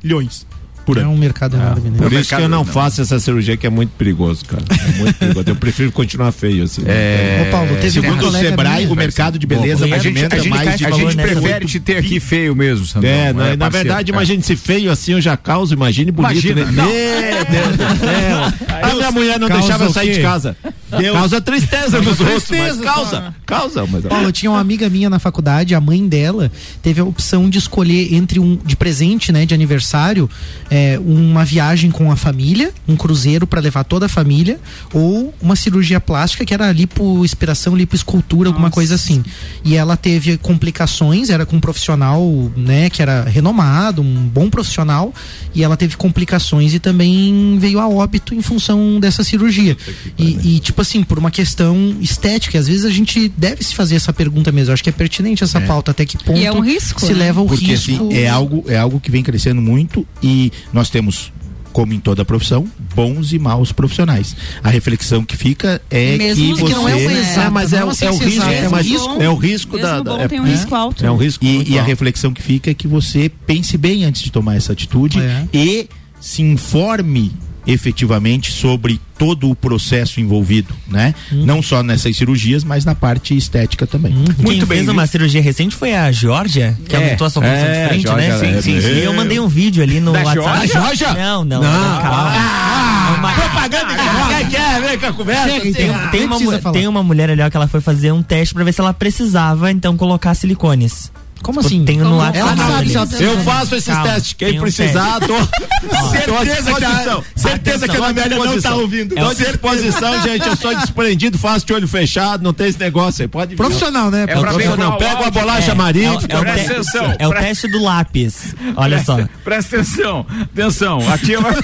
bilhões por É um mercado enorme, né? Por isso que eu não faço essa cirurgia que é muito perigoso, cara. É muito perigoso. Eu prefiro continuar feio assim. É, Ô, Paulo, teve Segundo o Sebrae, o mercado de beleza a gente, a movimenta gente, mais de a gente prefere te ter aqui feio mesmo, Sandrão. É, na, na parceiro. verdade, É. imagine se feio assim eu já causo, imagine bonito. Imagina, né? não. Meu Deus do céu. A minha mulher não deixava eu sair de casa. Deus. Causa tristeza nos mas tristeza, causa. Causa, mas. Paulo, eu tinha uma amiga minha na faculdade, a mãe dela teve a opção de escolher entre um de presente, né, de aniversário, é, uma viagem com a família, um cruzeiro para levar toda a família, ou uma cirurgia plástica que era lipoaspiração, lipoescultura, alguma coisa assim. E ela teve complicações, era com um profissional, né, que era renomado, um bom profissional, e ela teve complicações e também veio a óbito em função dessa cirurgia. E, e, tipo assim, por uma questão estética, às vezes a gente deve se fazer essa pergunta mesmo. Eu acho que é pertinente essa pauta, até que ponto E é um risco, se né? leva o Porque risco. assim, é algo, é algo que vem crescendo muito e nós temos, como em toda profissão, bons e maus profissionais. A reflexão que fica é Mesmo que que você não é uma exata, É, mas é, é é o risco. É, é um mas risco. é o risco da. Da- é, tem um risco alto. é um risco E, e a reflexão que fica é que você pense bem antes de tomar essa atitude É. e se informe efetivamente sobre todo o processo envolvido, né? Uhum. Não só nessas cirurgias, mas na parte estética também. Quem fez uma cirurgia recente foi a Georgia, que É. aumentou a sua posição É, de frente, Georgia, né? é, Sim, sim, é. E eu mandei um vídeo ali no Da WhatsApp. Georgia? Não, não, Não. não, calma. É uma- Propaganda que quer, vem com a conversa. Tem, tem uma, tem uma mulher ali ó, que ela foi fazer um teste pra ver se ela precisava então colocar silicones. Como Tipo, assim? Tem no? WhatsApp. Ela sabe precisa. Eu faço esses Calma, testes. Quem um precisar, tô. [LAUGHS] Certeza que a, certeza que a Amélia não tá ouvindo. Tô à disposição, gente. Eu sou desprendido, faço de olho fechado, não tem esse negócio aí. Pode vir. Profissional, né? É pra ver Profissional. Pega uma bolacha É, marinha. é é o te- atenção, É o teste do lápis. Olha só. Presta atenção, atenção. A tia vai. [LAUGHS]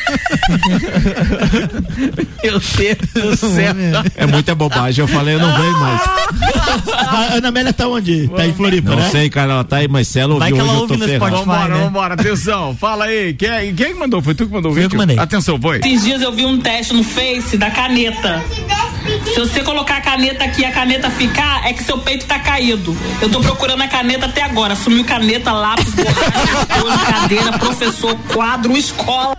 Meu Deus do céu. É muita bobagem. Eu falei, eu não venho mais. [LAUGHS] A Ana Amélia tá onde? Tá em Floripa, Não né? sei, cara, ela tá aí, ela Vai que ela eu ouve no. Spotify. Vambora, né? vambora, atenção. [LAUGHS] Fala aí. Quem, quem mandou? Foi tu que mandou o eu vídeo? que mandei. Atenção, foi. Esses dias eu vi um teste no Face da caneta. Se você colocar a caneta aqui e a caneta ficar, é que seu peito tá caído. Eu tô procurando a caneta até agora. Sumiu caneta, lápis, borracha, [LAUGHS] olho, cadeira, professor, quadro, escola.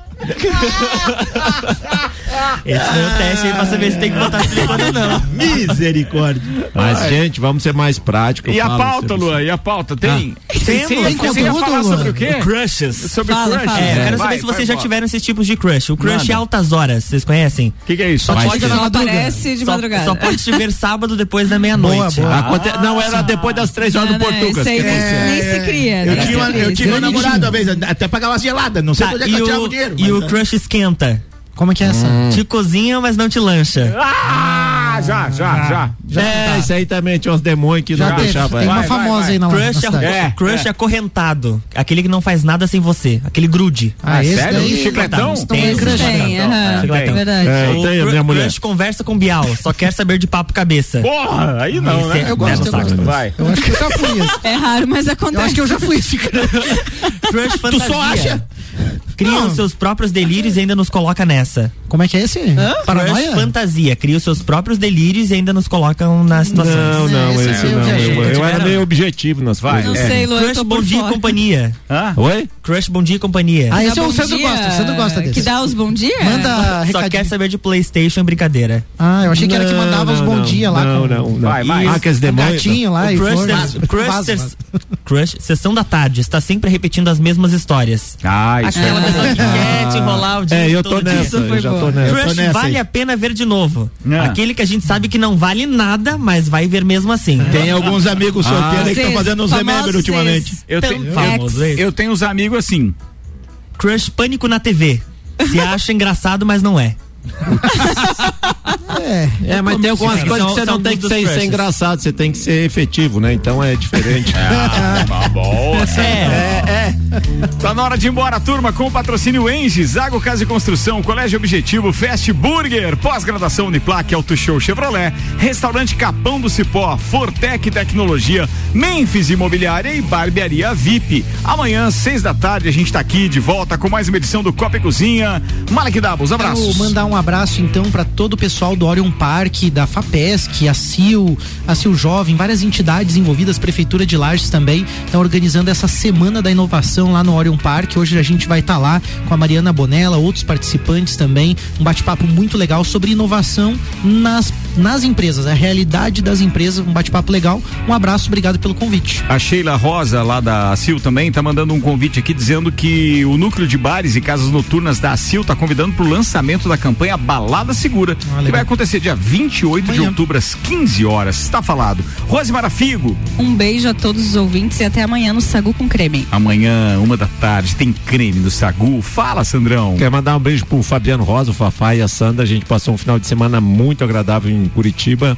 Esse foi o teste aí pra saber se tem que botar silicone ou não. Misericórdia. Mas, gente, vamos ser mais práticos. E a pauta, Luan? E a pauta? Tem? Ia- Tem você ia conteúdo, falar sobre o quê? Crushes. Sobre Fala, crush? fala. É, eu quero Vai, saber se vocês já tiveram esses tipos de crush. O crush Manda. é altas horas, vocês conhecem? O que, que é isso? Só Vai, pode Só aparece de Só- madrugada. Só pode te ver sábado depois da meia-noite. Aconte- Não, era depois das três horas Não, do Portugas. nem, se cria. Eu cria. eu tive uma Grandinho. namorada uma vez, até pagava uma gelada, não sei Tá, de onde é que eu tirava o, o dinheiro. e o crush esquenta. Como é que é essa? Te cozinha, mas não te lancha. Ah, Já, já, já, já. é, isso aí também tinha uns demônios que Já não deixavam. tem uma Vai, vai, famosa vai. aí na, na Crush, cidade. é, crush acorrentado. Aquele que não faz nada sem você. Aquele grude. Ah, esse sério? daí- Chicletão? Tem, é crush, Tem, é verdade. É, o tem minha mulher. crush conversa com Bial, só quer saber de papo cabeça. Porra, aí não, né? é- Eu gosto, eu gosto. Vai. Eu acho que eu já fui esse. É raro, mas Eu acontece. acho que eu já fui esse cara. [LAUGHS] Crush fantasia. só acha? Cria os seus próprios delírios e ainda nos coloca nessa. Como é que é esse? Paranoia? Crush fantasia. Cria os seus próprios delírios e ainda nos colocam nas situações. Não, não, Esse esse eu não. Eu, eu era meio objetivo nas Vai. Não sei, Lu, eu Crush Bom Dia e. Companhia. Hã? Oi? Crush Bom Dia e Companhia. Ah, esse é o Sandro gosta, o Sandro gosta desse. Que dá os bom dia? Manda Só recadinho. quer saber de Playstation brincadeira. Ah, eu achei que era que Não, mandava os bom não. dia lá. Não, com- não, não. Vai, vai. Ah, com demônios. gatinho lá e Crush. Crush, sessão da tarde, está sempre repetindo as mesmas histórias. Ah, isso é. Pessoa que quer te enrolar o dia É, eu todo tô dia. nessa, eu já tô nessa. Crush tô nessa vale aí. a pena ver de novo. Ah. Aquele que a gente sabe que não vale nada, mas vai ver mesmo assim. Tem alguns amigos solteiros aí que estão fazendo uns remédios ultimamente. Eu, tenho- eu tenho uns amigos assim. Crush pânico na TV. Se [LAUGHS] acha engraçado, mas não é. É, É, mas tem algumas São- coisas que você são não tem que ser, ser crushes. engraçado, você tem que ser efetivo, né? Então é diferente. [LAUGHS] Ah, boa. É, Tá na hora de ir embora, turma, com o patrocínio Engie, Zago Casa e Construção, Colégio Objetivo, Fast Burger, pós-graduação Uniplac, Auto Show Chevrolet, Restaurante Capão do Cipó, Fortec Tecnologia, Memphis Imobiliária e Barbearia VIP. Amanhã, seis da tarde, a gente tá aqui de volta com mais uma edição do Copa e Cozinha. Malek Dabos, abraços. Quero mandar um abraço então para todo o pessoal do Orion Park, da FAPESC, a CIL, a CIL Jovem, várias entidades envolvidas, Prefeitura de Lages também, estão organizando essa Semana da Inovação lá no Orion Park. Hoje a gente vai estar lá com a Mariana Bonella, outros participantes também, um bate-papo muito legal sobre inovação nas, nas empresas, a realidade das empresas, um bate-papo legal. Um abraço, obrigado pelo convite. A Sheila Rosa, lá da ACIL também, tá mandando um convite aqui dizendo que o núcleo de bares e casas noturnas da ACIL tá convidando pro lançamento da campanha Balada Segura, que legal. vai acontecer dia 28 de Amanhã. outubro, às 15 horas. Tá falado. Rose Marafigo, Um beijo a todos os ouvintes e até amanhã no Sagu com Creme. amanhã, uma da tarde, tem creme do Sagu. Fala, Sandrão. Quer mandar um beijo pro Fabiano Rosa, o Fafá e a Sandra. A gente passou um final de semana muito agradável em Curitiba.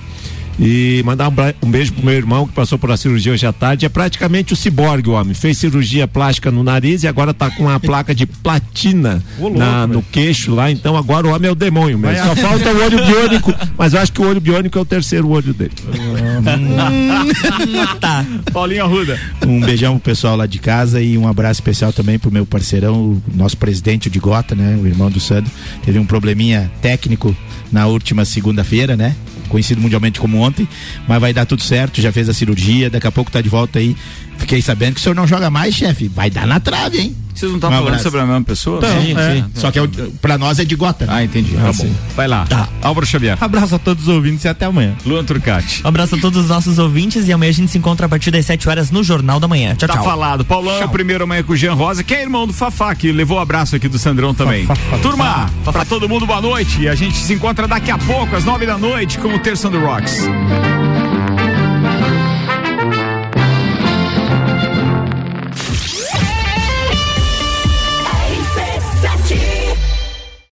E mandar um, um beijo pro meu irmão que passou por a cirurgia hoje à tarde. É praticamente o ciborgue, o homem. Fez cirurgia plástica no nariz e agora tá com uma placa de platina na- no queixo lá. Então agora o homem é o demônio mesmo. Só falta o olho biônico. Mas eu acho que o olho biônico é o terceiro olho dele. [LAUGHS] tá. Paulinho Arruda. Um beijão pro pessoal lá de casa e um abraço especial também pro meu parceirão, o nosso presidente o de Gota, né? O irmão do Sandro. Teve um probleminha técnico na última segunda-feira, né? Conhecido mundialmente como ontem, mas vai dar tudo certo, já fez a cirurgia, daqui a pouco tá de volta aí. Fiquei sabendo que o senhor não joga mais, chefe. Vai dar na trave, hein? Vocês não estão Um falando abraço. sobre a mesma pessoa? Sim, É. sim. Só que é o- pra nós é de Gota. né? Ah, entendi. Tá bom. Vai lá. Tá. Álvaro Xavier. Abraço a todos os ouvintes e até amanhã. Luan Turcati. Um abraço a todos os nossos ouvintes e amanhã a gente se encontra a partir das 7 horas no Jornal da Manhã. Tchau, Tá tchau. falado. Paulão é o primeiro amanhã com o Jean Rosa, que é irmão do Fafá, que levou o abraço aqui do Sandrão também. Turma, pra todo mundo, boa noite. E a gente se encontra daqui a pouco, às nove da noite, com o Terça do Rocks.